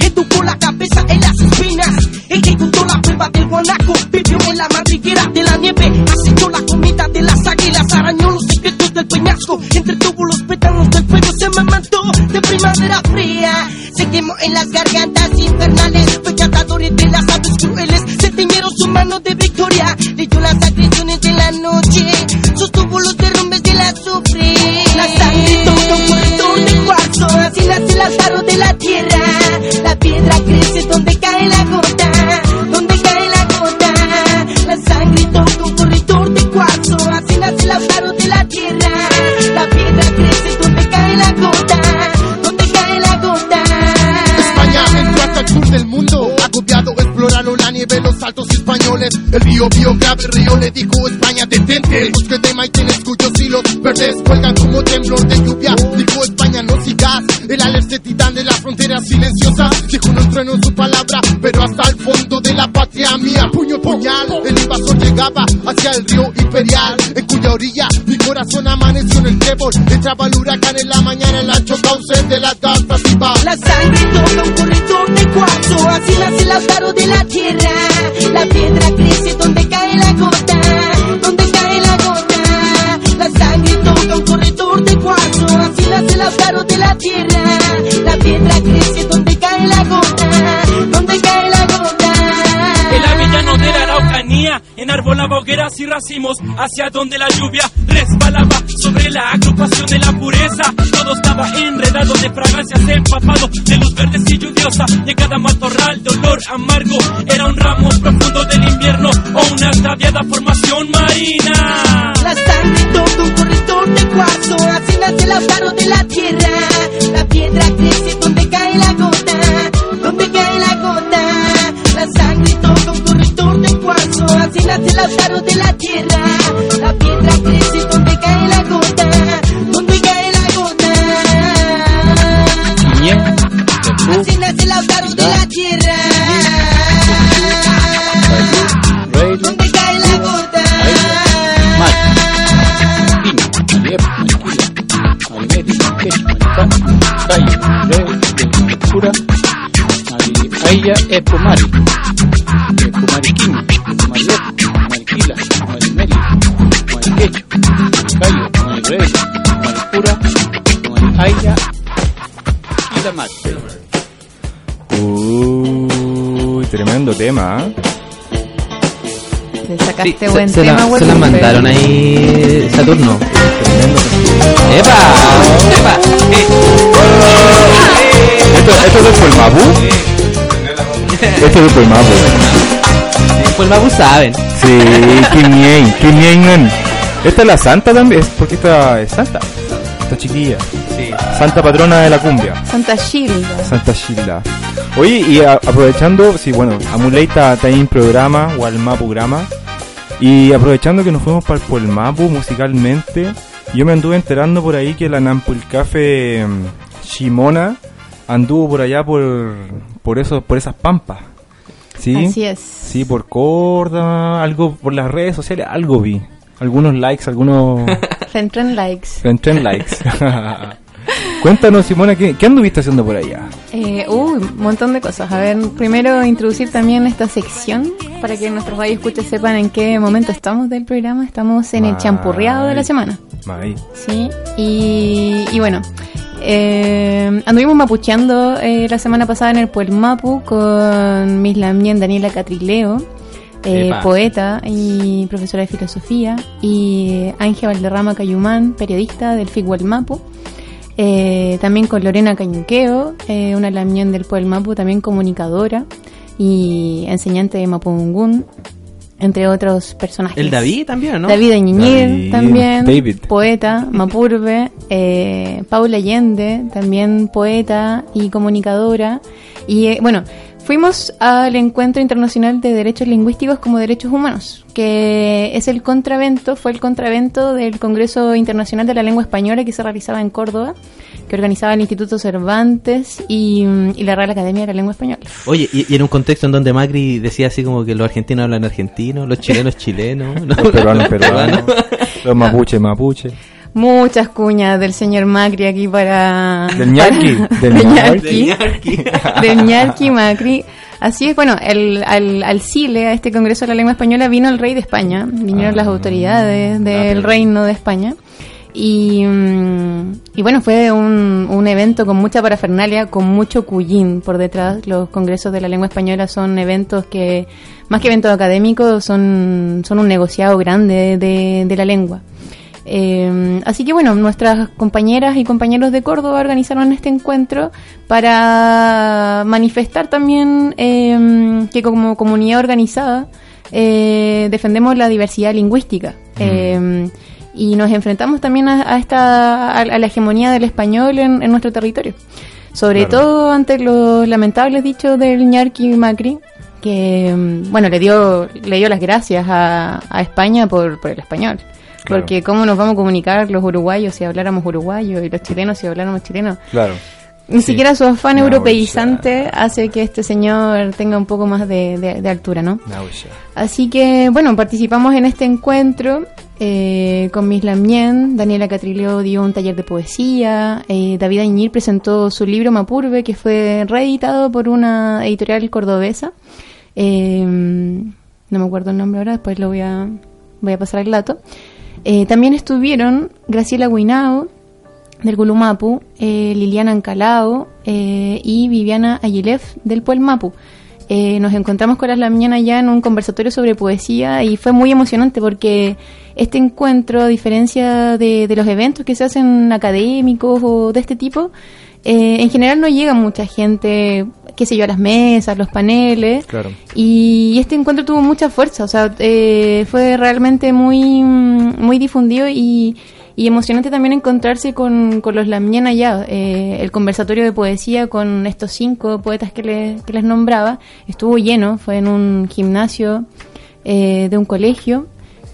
educó la cabeza en las espinas. Ejecutó la prueba del guanaco, vivió en la madriguera de la nieve. Ascendió la comida de las águilas, arañó los secretos del peñasco. Entretuvo los pétalos del fuego, se me mató de primavera fría. Se quemó en las gargantas infernales, fue cazador entre las aves crueles. Se tiñeron su mano de victoria, leyó las agresiones
río vio grave río, le dijo España detente. El bosque de Maiten cuyos hilos verdes cuelgan como temblor de lluvia. Dijo España no sigas. El alerce titán de la frontera silenciosa. Dijo no trueno su palabra, pero hasta el fondo de la patria mía. Puño puñal, el invasor llegaba hacia el río imperial. En cuya orilla mi corazón amaneció en el trébol. Entraba el huracán en la mañana, el ancho cauce de la danza
La sangre toca un corredor de cuarzo, así nace el alfaro de la tierra. La piedra crece alfaro de la tierra. La piedra crece donde cae la gota, donde cae la gota.
El avellano de la Araucanía enarbolaba hogueras y racimos hacia donde la lluvia resbalaba sobre la agrupación de la pureza. Todo estaba enredado de fragancias empapado de luz verde y lluviosa. En cada matorral de olor amargo era un ramo profundo del invierno o una ataviada formación marina.
La sangre toca un de cuarzo, así nace el alfaro de la tierra. La piedra crece donde cae la gota, donde cae la gota. La sangre toca un corredor de cuarzo, así nace el alfaro de la tierra. La piedra crece
Aya e Pumari, e Pumariquín, Pumariet, Mariquila, Marimeli, Mariquecho, Cayo, Marirey, Maripura, Aya y la madre.
Uy, tremendo tema. ¿eh?
Le sacaste
Sí,
buen
se, se
tema,
la, se la mandaron ahí Saturno.
Tremendo tema.
¡Epa! ¡Epa!
¿Esto, esto es del Polmapu? Esto es del Polmapu.
Pues Magu saben.
Sí, Kim Yen. Esta es la santa también, es porque esta es santa. Esta chiquilla. Santa patrona de la cumbia.
Santa Gilda.
Santa Gilda. Oye, y a- aprovechando, sí, bueno, Amuley está en programa, o al Mapu grama. Y aprovechando que nos fuimos para el Polmapu musicalmente, yo me anduve enterando por ahí que la Nampulcafe mm, Shimona anduvo por allá por por eso, por esas pampas. ¿Sí?
Así es.
Sí, por Córdoba, algo por las redes sociales, algo vi. Algunos likes, algunos
Fentren Likes.
Fentren likes. Cuéntanos, Simona, ¿qué, ¿qué anduviste haciendo por allá?
Eh, uy, un montón de cosas. A ver, primero introducir también esta sección para que nuestros radioescuchas sepan en qué momento estamos del programa. Estamos en el champurreado de la semana. Sí, y, y bueno, eh, anduvimos mapucheando eh, la semana pasada en el Puel Mapu con Miss Lamien Daniela Catrileo, eh, poeta y profesora de filosofía, y Ángel Valderrama Cayumán, periodista del FIC Mapu. También con Lorena Cañuqueo, una Lamien del Puel Mapu, también comunicadora y enseñante de Mapungún. Entre otros personajes.
El David también, ¿no?
David Añiñir también,
David.
poeta, Mapurbe, eh, Paula Allende, también poeta y comunicadora. Y eh, bueno, fuimos al Encuentro Internacional de Derechos Lingüísticos como Derechos Humanos, que es el contravento, fue el contravento del Congreso Internacional de la Lengua Española que se realizaba en Córdoba, que organizaba el Instituto Cervantes y, y la Real Academia de la Lengua Española.
Oye, y, y en un contexto en donde Macri decía así como que los argentinos hablan argentino, los chilenos chilenos, ¿no?
Los peruanos peruanos, los mapuches mapuche.
Muchas cuñas del señor Macri aquí para...
Del ñarqui, del
del
ñarqui.
ñarqui. Del ñarqui Macri. Así es, bueno, el, al, al Chile, a este Congreso de la Lengua Española, vino el rey de España, vinieron
Ah.
las autoridades del
Ah, pero-
reino de España. Y, mm, y bueno, fue un, un evento con mucha parafernalia, con mucho cuyín por detrás. Los congresos de la lengua española son eventos que, más que eventos académicos, son, son un negociado grande de, de la lengua. Eh, así que bueno, nuestras compañeras y compañeros de Córdoba organizaron este encuentro para manifestar también eh, que como comunidad organizada eh, defendemos la diversidad lingüística. Eh, y nos enfrentamos también a, a esta a, a la hegemonía del español en, en nuestro territorio. Sobre
Claro.
todo ante los lamentables dichos del ñarqui Macri, que mm, bueno le dio le dio las gracias a, a España por, por el español.
Claro.
Porque cómo nos vamos a comunicar los uruguayos si habláramos uruguayo y los chilenos si habláramos chileno.
Claro.
Ni
Sí.
siquiera su afán europeizante hace que este señor tenga un poco más de, de- de altura, ¿no? Así que, bueno, participamos en este encuentro eh, con Miss Lamien, Daniela Catrileo dio un taller de poesía, eh, David Añir presentó su libro Mapurbe, que fue reeditado por una editorial cordobesa. Eh, no me acuerdo el nombre ahora, después lo voy a, voy a pasar al dato. Eh, también estuvieron Graciela Guinao, del Gulumapu, eh, Liliana Ancalao eh, y Viviana Ayilef del Puelmapu. Eh, nos encontramos con las Lamianas ya en un conversatorio sobre poesía y fue muy emocionante porque este encuentro, a diferencia de, de los eventos que se hacen académicos o de este tipo, eh, en general no llega mucha gente, qué sé yo, a las mesas, los paneles.
Claro.
Y este encuentro tuvo mucha fuerza, o sea, eh, fue realmente muy, muy difundido y, y emocionante también encontrarse con, con los Lamien allá. Eh, el conversatorio de poesía con estos cinco poetas que, le- que les nombraba estuvo lleno, fue en un gimnasio eh, de un colegio.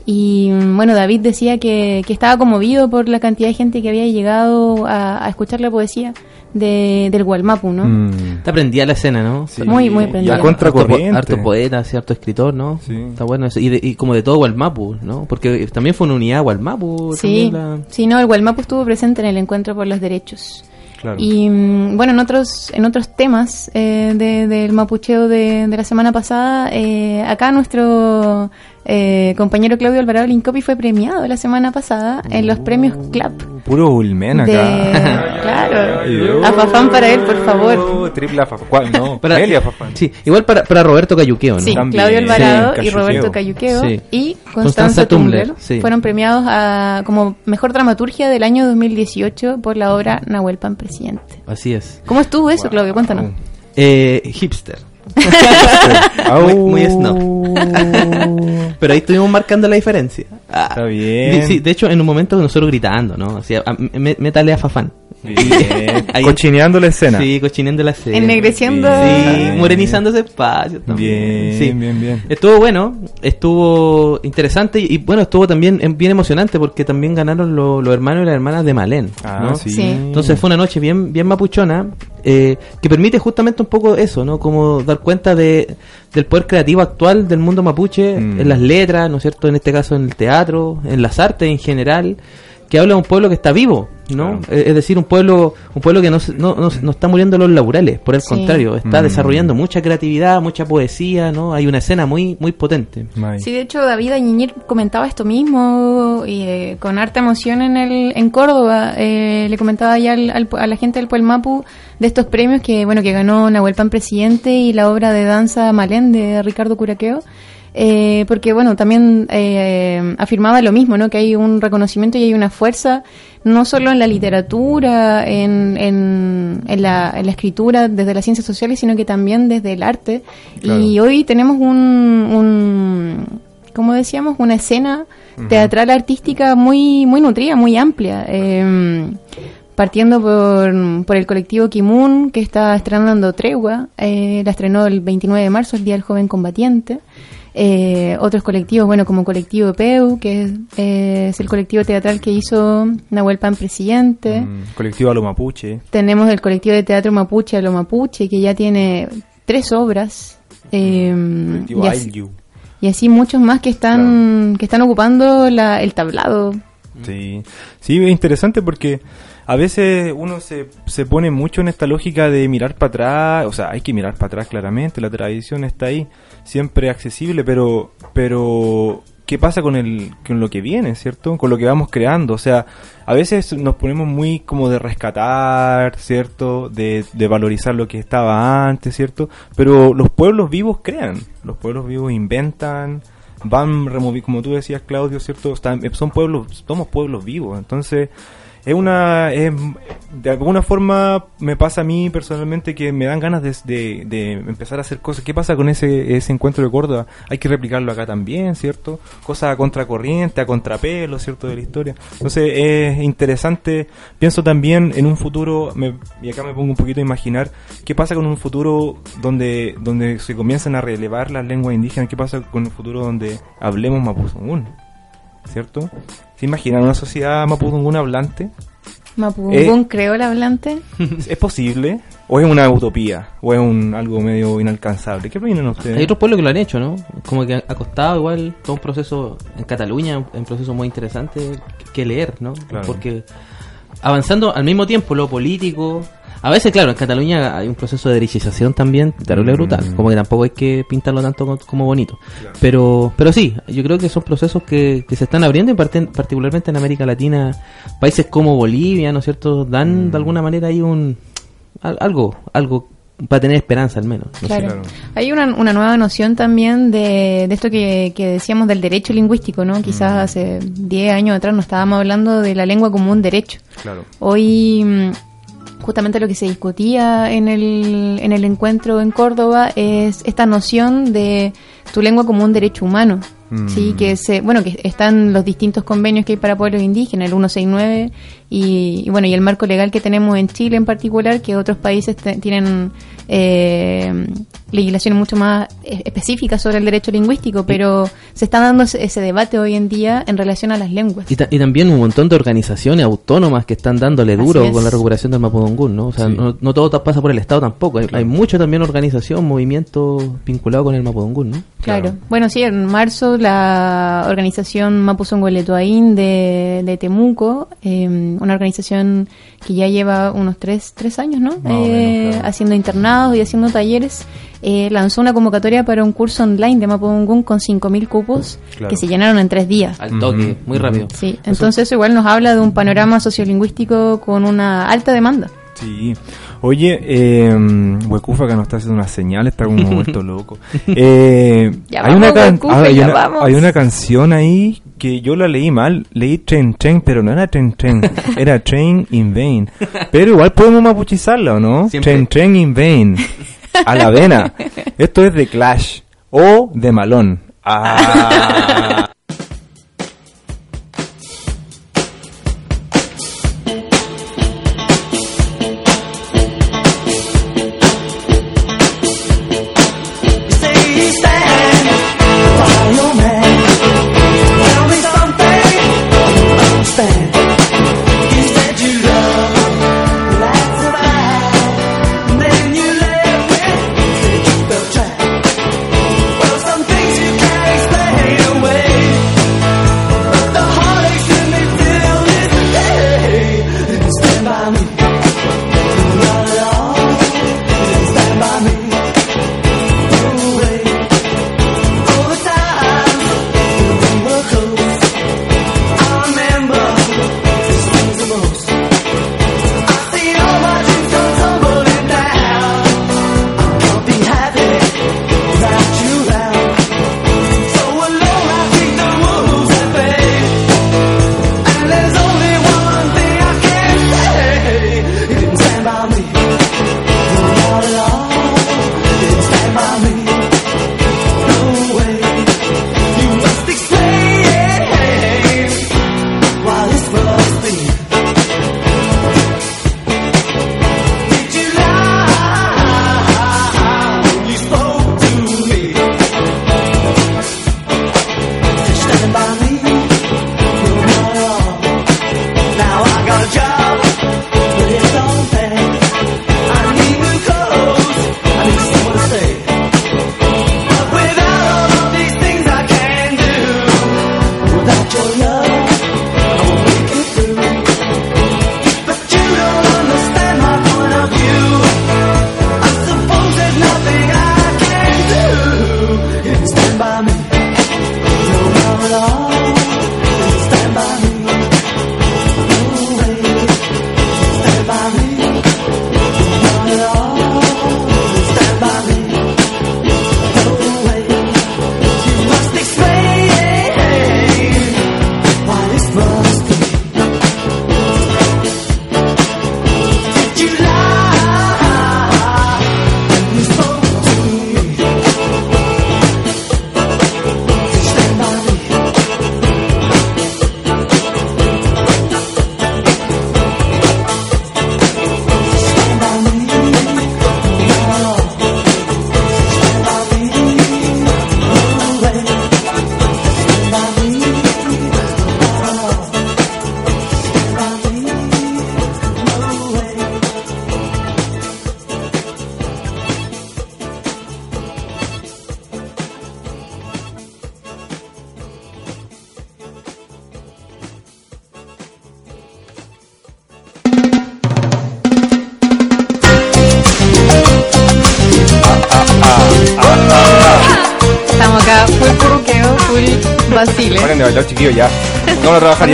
Y bueno, David decía que, que estaba conmovido por la cantidad de gente que había llegado a, a escuchar la poesía de, del Gualmapu, ¿no?
Mm.
Te aprendía la escena, ¿no?
Sí.
Muy, muy prendida.
La contracorriente.
Harto, harto poeta, sí, harto escritor, ¿no?
Sí.
Está bueno eso. Y, de- y como de todo Gualmapu, ¿no? Porque también fue una unidad Gualmapu.
Sí,
también la-
sí, no, el Gualmapu estuvo presente en el encuentro por los derechos.
Claro.
Y mm, bueno, en otros en otros temas eh, de- del mapucheo de, de la semana pasada, eh, acá nuestro eh, compañero Claudio Alvarado Lincopi fue premiado la semana pasada en los premios CLAP.
Puro Ulmen acá.
De, claro,
Ay,
a Fafán para él, por favor.
Triple Fafán. ¿Cuál? No,
Para-
Melia Fafán.
Sí, igual para, para Roberto Cayuqueo, ¿no?
Sí,
También.
Claudio Alvarado
Sí,
y Roberto
Cayuqueo.
Sí.
y
Constanza
Constanza
Tumbler, sí.
fueron premiados a, como mejor dramaturgia del año 2018 por la obra Nahuel Pan Presidente.
Así es.
¿Cómo estuvo eso, Claudio? Cuéntanos.
Eh, hipster. Muy- muy snob. Pero ahí estuvimos marcando la diferencia. Ah.
Está bien.
Sí, de hecho, en un momento nosotros gritando, ¿no? Así, a- me- métale a Fafán.
Bien.
Ahí-
Cochineando la escena.
Sí, cochineando la escena.
Ennegreciendo.
Sí,
Bien.
morenizando ese espacio también.
Bien,
Sí.
bien, bien.
Estuvo bueno, estuvo interesante y, y, bueno, estuvo también em, bien emocionante porque también ganaron lo- los hermanos y las hermanas de Malén.
Ah,
¿no?
sí.
Sí.
Entonces fue una noche bien, bien mapuchona eh, que permite justamente un poco eso, ¿no? Como dar cuenta de, del poder creativo actual del mundo mapuche
Mm.
en las letras, ¿no es cierto? En este caso en el teatro, en las artes en general, que habla de un pueblo que está vivo, ¿no?
Claro.
Es decir, un pueblo un pueblo que no, se- no, no, no está muriendo los laborales, por el
Sí.
contrario, está
Mm.
desarrollando mucha creatividad, mucha poesía, ¿no? Hay una escena muy muy potente.
May.
Sí, de hecho David Añiñir comentaba esto mismo y eh, con harta emoción en el en Córdoba. Eh, le comentaba ya al- al- a la gente del Puelmapu de estos premios que bueno que ganó Nahuel Pan Presidente y la obra de danza Malén de Ricardo Curaqueo. Eh, porque bueno, también eh, afirmaba lo mismo, ¿no? Que hay un reconocimiento y hay una fuerza, no solo en la literatura, en, en, en la, en la escritura, desde las ciencias sociales, sino que también desde el arte.
Claro.
Y hoy tenemos un, un, como decíamos, una escena teatral artística muy, muy nutrida, muy amplia. Eh, partiendo por, por el colectivo Kimun, que está estrenando Tregua, eh, la estrenó el 29 de marzo, el Día del Joven Combatiente. Eh, otros colectivos, bueno, como colectivo PEU, que es, eh, es el colectivo teatral que hizo Nahuel Pan Presidente.
Mm, colectivo a lo mapuche.
Tenemos el colectivo de teatro Mapuche a lo Mapuche, que ya tiene tres obras. eh,
Colectivo
y, así, y así muchos más que están, que están ocupando la, el tablado.
Sí, sí, es interesante porque a veces uno se, se pone mucho en esta lógica de mirar para atrás, o sea, hay que mirar para atrás claramente, la tradición está ahí, siempre accesible, pero, pero ¿qué pasa con el, con lo que viene, cierto? Con lo que vamos creando, o sea, a veces nos ponemos muy como de rescatar, cierto, de, de valorizar lo que estaba antes, cierto, pero los pueblos vivos crean, los pueblos vivos inventan, van removiendo, como tú decías, Claudio, ¿cierto? Están- son pueblos, somos pueblos vivos, entonces es una, es- de alguna forma me pasa a mí personalmente que me dan ganas de, de- empezar a hacer cosas. ¿Qué pasa con ese, ese encuentro de Córdoba? Hay que replicarlo acá también, ¿cierto? Cosas a contracorriente, a contrapelo, ¿cierto? De la historia. Entonces es interesante, pienso también en un futuro, me- y acá me pongo un poquito a imaginar, ¿qué pasa con un futuro donde, donde se comienzan a relevar las lenguas indígenas? ¿Qué pasa con un futuro donde hablemos mapuzungún? ¿Cierto? ¿Se imaginan una sociedad mapuzungún hablante?
Mapudungun creó el hablante.
¿Es posible? ¿O es una utopía? ¿O es un algo medio inalcanzable? ¿Qué opinan ustedes?
Hay otros pueblos que lo han hecho, ¿no? Como que ha costado igual todo un proceso en Cataluña, un proceso muy interesante que- que leer, ¿no?
Claro.
Porque avanzando al mismo tiempo lo político, a veces claro, en Cataluña hay un proceso de derechización también terrible
Mm.
brutal, como que tampoco hay que pintarlo tanto co- como bonito. Pero pero sí, yo creo que son procesos que, que se están abriendo y parten- particularmente en América Latina, países como Bolivia, ¿no es cierto? Dan
Mm.
de alguna manera ahí un al- algo, algo para tener esperanza al menos. no.
Claro.
claro.
Hay una, una nueva noción también de, de esto que, que decíamos del derecho lingüístico, ¿no? Quizás hace 10 años atrás no estábamos hablando de la lengua como un derecho.
Claro.
Hoy mm, justamente lo que se discutía en el, en el encuentro en Córdoba es esta noción de tu lengua como un derecho humano.
Mm.
Sí, que se, bueno, que están los distintos convenios que hay para pueblos indígenas, el 169 y, y bueno, y el marco legal que tenemos en Chile en particular, que otros países tienen eh, legislaciones mucho más específicas sobre el derecho lingüístico, pero se está dando ese, debate hoy en día en relación a las lenguas.
Y, ta- y también un montón de organizaciones autónomas que están dándole duro
es.
con la recuperación del Mapudungún, ¿no? O sea,
Sí.
no, no todo pasa por el Estado tampoco. Hay, hay mucho también organización, movimiento vinculado con el Mapudungún, ¿no?
Claro.
Claro.
Bueno, sí, en marzo la organización Mapuzongo Letuaín de, de Temuco, eh, una organización que ya lleva unos tres, tres años, ¿no? Eh,
menos, claro.
Haciendo internados y haciendo talleres, eh, lanzó una convocatoria para un curso online de Mapudungun con 5.000 cupos
Claro.
que se llenaron en tres días.
Al toque, muy rápido.
Sí, entonces eso igual nos habla de un panorama sociolingüístico con una alta demanda.
Sí. Oye, eh, Huecufa que nos está haciendo una señal, está como vuelto loco. Eh,
Ya
hay,
vamos,
una can-
Huecufa,
ah, hay,
ya
una,
vamos.
hay una canción ahí que yo la leí mal, leí Tren Tren, pero no era Tren Tren, era Train in Vain. Pero igual podemos mapuchizarla, ¿o no?
Siempre.
Tren Tren in Vain. A la vena. Esto es de Clash o de Malón. Ah.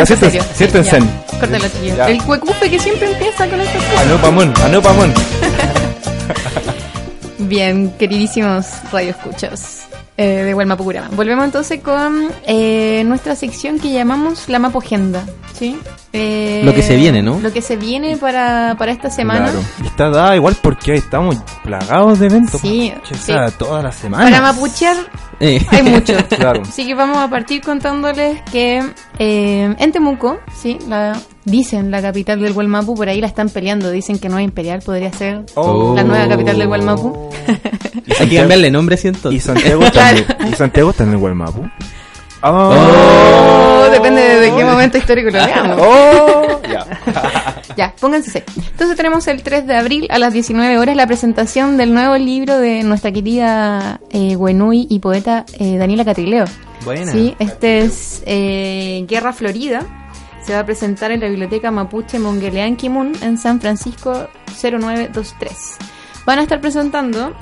Siéntense, siéntense.
Córtalo, chiquillos.
Ya.
El cuecufe que siempre empieza con estas cosas.
Anupamón, anupamón.
Bien, queridísimos radioescuchas eh, de Huelma Pucurama. Volvemos entonces con eh, nuestra sección que llamamos la Mapogenda, ¿sí? Eh,
Lo que se viene, ¿no?
Lo que se viene para, para esta semana.
Claro. Y está dada igual porque estamos plagados de eventos.
Sí,
O sea,
sí.
todas las semanas.
Para mapuchear
Eh,
hay mucho.
Claro.
Así que vamos a partir contándoles que eh, en Temuco, sí, la, dicen la capital del Gualmapu, por ahí la están peleando, dicen que no es imperial, podría ser
Oh.
la nueva capital del Gualmapu.
Y
hay que cambiarle nombre, siento.
Y Santiago está, en el, y Santiago está en el Gualmapu. Oh.
Oh, depende de, qué momento histórico lo veamos.
Oh, ya.
Ya, pónganse. Entonces tenemos el 3 de abril a las 19 horas la presentación del nuevo libro de nuestra querida eh, Wenui y poeta eh, Daniela Catrileo.
Buena.
Sí, este es eh, Guerra Florida. Se va a presentar en la biblioteca Mapuche Mongeleán Kimun en San Francisco 0923. Van a estar presentando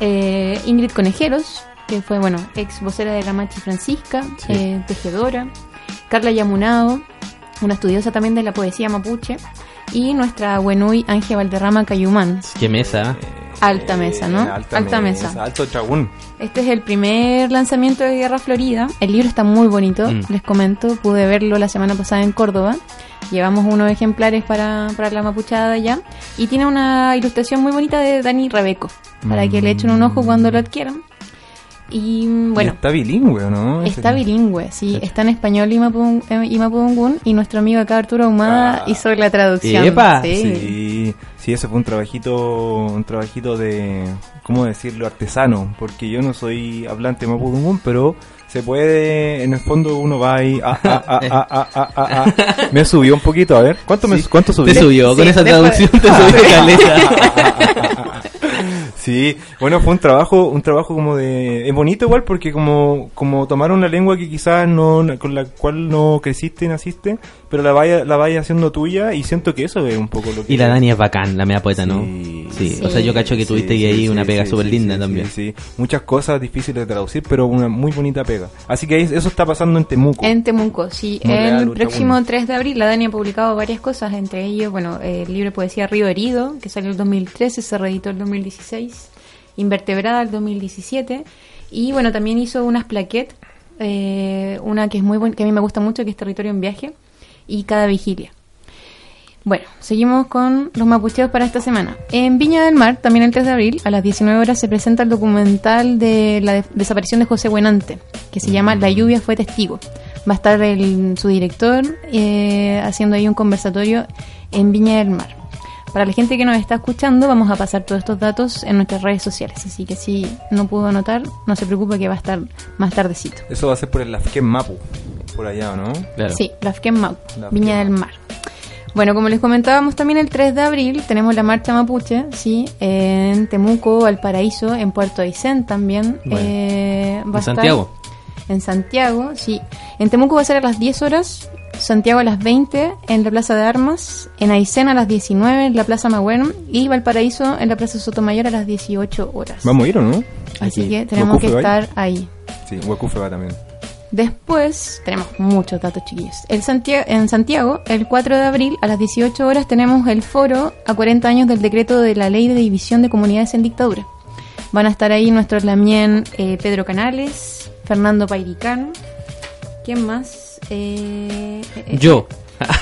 eh, Ingrid Conejeros, que fue, bueno, ex vocera de la Machi Francisca,
Sí.
eh, tejedora, Carla Yamunao, una estudiosa también de la poesía mapuche, y nuestra Wenui Ángel Valderrama Cayumán.
Qué mesa.
Alta mesa, ¿no?
Eh, Alta,
Alta
mesa.
mesa.
Alto dragón.
Este es el primer lanzamiento de Guerra Florida. El libro está muy bonito,
Mm.
les comento. Pude verlo la semana pasada en Córdoba. Llevamos unos ejemplares para, para la mapuchada allá. Y tiene una ilustración muy bonita de Dani Rebeco. Para que le echen un ojo cuando lo adquieran. Y bueno.
Está bilingüe, ¿no?
Está bilingüe, sí. Está en español y mapudungún. Y nuestro amigo acá, Arturo Ahumada,
ah,
hizo la traducción.
¡Epa!
Sí.
sí. sí, eso fue un trabajito, un trabajito de, ¿cómo decirlo? Artesano. Porque yo no soy hablante mapudungún, pero se puede, en el fondo uno va ahí, ah, ah, me subió un poquito, a ver, ¿cuánto, me, cuánto subió?
Te subió, con esa traducción te subió caleta.
Sí, bueno, fue un trabajo, un trabajo como de, es bonito igual porque como, como tomar una lengua que quizás no, con la cual no creciste y naciste, pero la vaya, la vaya haciendo tuya y siento que eso es un poco lo que...
Y la Dani es bacán, la mea poeta, ¿no?
Sí.
Sí, o sea, yo cacho que
Sí,
tuviste
sí,
que ahí
sí,
una pega súper
sí,
linda
sí,
también.
Sí, sí. muchas cosas difíciles de traducir, pero una muy bonita pega. Así que ahí- eso está pasando en Temuco.
En Temuco, sí. El próximo
Uno.
3 de abril la Dani ha publicado varias cosas, entre ellos, bueno, el libro de poesía Río Herido, que salió el 2013, se reeditó el 2016, Invertebrada el 2017, y bueno, también hizo unas plaquettes, eh, una que es muy buena, que a mí me gusta mucho, que es Territorio en Viaje, y Cada Vigilia. Bueno, seguimos con los mapucheos para esta semana. En Viña del Mar, también el 3 de abril, a las 19 horas, se presenta el documental de la de- desaparición de José Buenante, que se llama La lluvia fue testigo. Va a estar el- su director eh, haciendo ahí un conversatorio en Viña del Mar. Para la gente que nos está escuchando, vamos a pasar todos estos datos en nuestras redes sociales. Así que si no pudo anotar, no se preocupe que va a estar más tardecito.
Eso va a ser por el Mapu, por allá, ¿no?
Claro.
Sí, Lafken Mau,
Lafken
Viña del Mar. Bueno, como les comentábamos también el 3 de abril tenemos la marcha mapuche, sí, en Temuco, Valparaíso, en Puerto Aysén también.
Bueno.
eh, va
En
a estar
Santiago.
En Santiago, sí. En Temuco va a ser a las 10 horas, Santiago a las 20 en la Plaza de Armas, en Aysén a las 19 en la Plaza Magüen y Valparaíso en la Plaza Sotomayor a las 18 horas.
Vamos a ir, ¿o no?
Así
Aquí.
que tenemos que
Huacufe
estar ahí.
Sí, Huacufe va también.
Después tenemos muchos datos chiquillos. El en Santiago, el 4 de abril a las 18 horas tenemos el foro a 40 años del decreto de la ley de división de comunidades en dictadura. Van a estar ahí nuestros Lamien eh, Pedro Canales, Fernando Pairicán. ¿Quién más? Eh, eh,
Yo.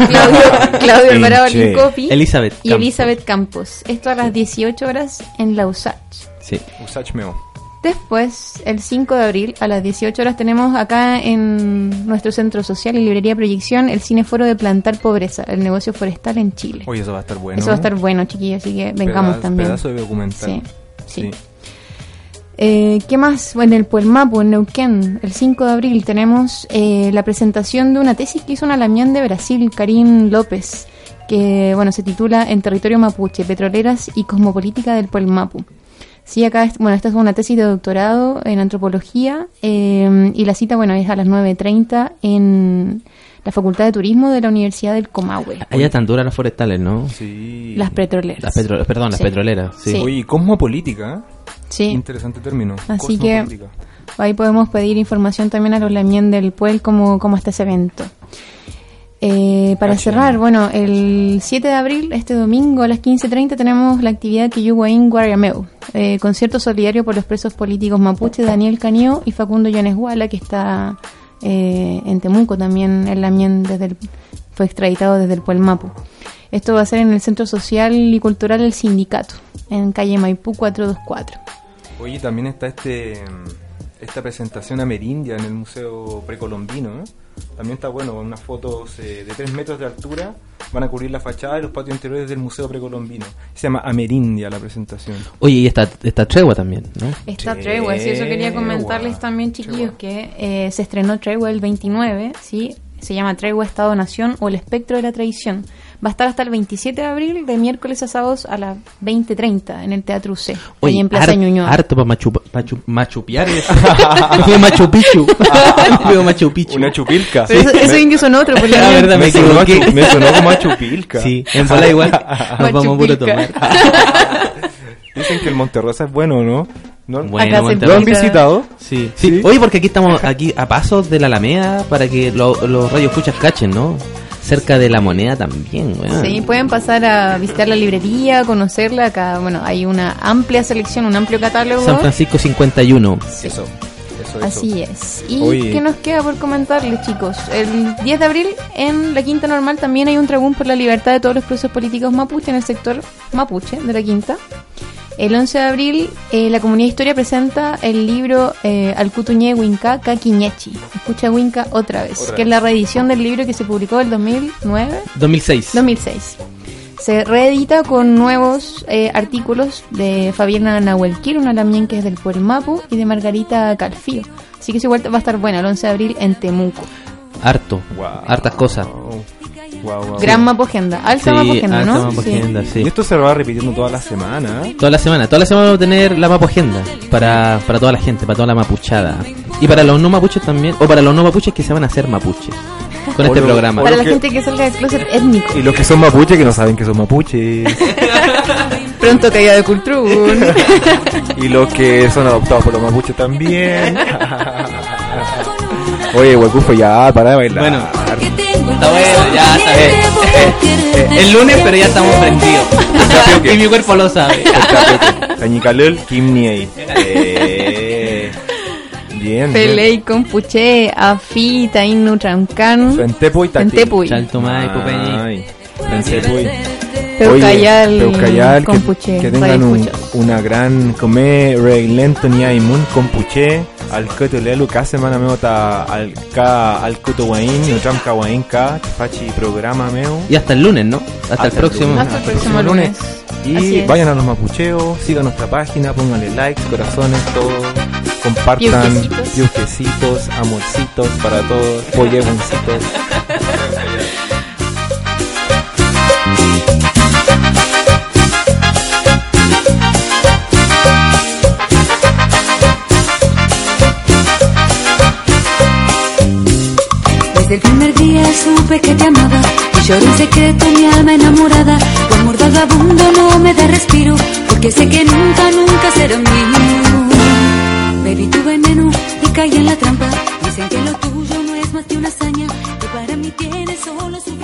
Claudio, Claudio Alvarado. Lincopi
Elizabeth
y
Campos.
Elizabeth Campos. Esto a las 18 horas en la USACH.
Sí.
Usach Meo.
Después, el 5 de abril, a las 18 horas, tenemos acá en nuestro centro social y librería Proyección el cineforo de Plantar Pobreza, el negocio forestal en Chile.
Oye, eso va a estar bueno.
Eso va a estar bueno, chiquillos, así que vengamos
Pedazo-
también.
Pedazo de documental.
Sí, sí. Eh, ¿Qué más? Bueno, el Puelmapu, en Neuquén, el 5 de abril, tenemos eh, la presentación de una tesis que hizo una lamián de Brasil, Karim López, que bueno se titula En territorio mapuche, petroleras y cosmopolítica del Puelmapu. Sí, acá, es- bueno, esta es una tesis de doctorado en antropología eh, y la cita, bueno, es a las 9.30 en la Facultad de Turismo de la Universidad del Comahue.
Allá tan duras las forestales, ¿no?
Sí.
Las petroleras.
Las petro- perdón, las
Sí.
petroleras. Sí.
Sí.
Oye, cosmopolítica.
Sí.
Interesante término.
Así que. Ahí podemos pedir información también a los Lamien del Puel cómo está ese evento. Eh, para cerrar, bueno, el 7 de abril, este domingo a las 15.30 tenemos la actividad Kiyuguaín Guariameu, eh, concierto solidario por los presos políticos mapuche Daniel Cañó y Facundo Llanes Guala, que está eh, en Temuco también, el Lamien desde el, fue extraditado desde el Puel Mapu. Esto va a ser en el Centro Social y Cultural El Sindicato, en calle Maipú 424.
Oye, también está este esta presentación amerindia en el Museo Precolombino. ¿no? También está bueno, unas fotos eh, de 3 metros de altura van a cubrir la fachada y los patios interiores del Museo Precolombino. Se llama Amerindia la presentación.
Oye, y está, está Tregua también, ¿no?
Está Tregua, sí, eso quería comentarles también, chiquillos, que eh, se estrenó Tregua el 29, ¿sí? Se llama Tregua Estado-Nación o El Espectro de la Tradición. Va a estar hasta el 27 de abril, de miércoles a sábados a las 20.30 en el Teatro UC, ahí en Plaza Ñuñoa.
harto para machu, machu, machupiar. Fui a Machu Picchu. Fui a Machu Picchu.
Una chupilca.
Pero eso, eso indios son otros, por
Ah, verdad, me
me, sonó,
equivoqué.
a chu- me sonó como a chupilca.
Sí, en bola igual. Nos vamos a puro
Machupilca.
tomar.
Dicen que el Monterrosa es bueno, ¿no? ¿No?
Bueno.
¿Lo han visitado?
Sí, sí. Oye, porque aquí estamos aquí a pasos de la Alameda para que lo- los radios escuchas cachen, ¿no? Cerca de la moneda también, weón.
Sí, pueden pasar a visitar la librería, conocerla. Acá, bueno, hay una amplia selección, un amplio catálogo.
San Francisco 51.
Eso, eso, eso.
Así es. ¿Y
Oye.
qué nos queda por comentarles, chicos? El 10 de abril, en la Quinta Normal, también hay un tragún por la libertad de todos los presos políticos mapuche en el sector mapuche de la Quinta. El 11 de abril, eh, la Comunidad de Historia presenta el libro eh, Alcutuñé Huinca Kakiñechi. Escucha Huinca otra vez,
Otra
que es la reedición del libro que se publicó en 2009.
2006.
2006. Se reedita con nuevos eh, artículos de Fabiana Nahuelquir, una también que es del Pueblo Mapu, y de Margarita Calfío. Así que esa vuelta va a estar buena el 11 de abril en Temuco.
Harto.
Wow.
Hartas cosas.
Wow, wow.
Gran Mapo Agenda. Alta Mapo Agenda,
alta
¿no?
Mapo
Sí.
Agenda, sí.
Y esto se va repitiendo toda la semana. ¿eh?
Toda la semana, toda la semana vamos a tener la Mapo Agenda para, para toda la gente, para toda la mapuchada. Y para los no mapuches también, o para los no mapuches que se van a hacer mapuches con este
lo-
programa.
Para la
que-
gente que salga del closet étnico.
Y los que son mapuches que no saben que son mapuches.
Pronto caída de Cultrún.
y los que son adoptados por los mapuches también. Oye, Huecufo, ya, para de bailar.
Bueno. Está bueno, ya está bien. El lunes, pero ya estamos prendidos. y mi cuerpo lo sabe.
Tañicalel, Kimniei. Eh, bien.
Pelei con Puché, Afi, Tainu Trancan,
Fentepo y Tati.
Fentepuy.
Chalto Mai, Pupeñi.
Fentepuy.
Peucayal,
Peucayal, que, que tengan un, una gran come rey lento ni hay mun con puché al coto lelu ka semana meo ta al ka al coto wain no tram ka wain ka fachi programa meo
Y hasta el lunes, ¿no? Hasta, el próximo.
lunes.
Hasta el próximo lunes.
Y vayan a los mapucheos sigan nuestra página pónganle likes corazones todo compartan
Piuquecitos.
amorcitos para todos pollegoncitos
supe que te amaba. Lloro en secreto mi alma enamorada. Tu amor vagabundo no me da respiro, porque sé que nunca, nunca será mío. Bebí tu veneno y caí en la trampa. Dicen que lo tuyo no es más que una hazaña, que para mí tiene solo su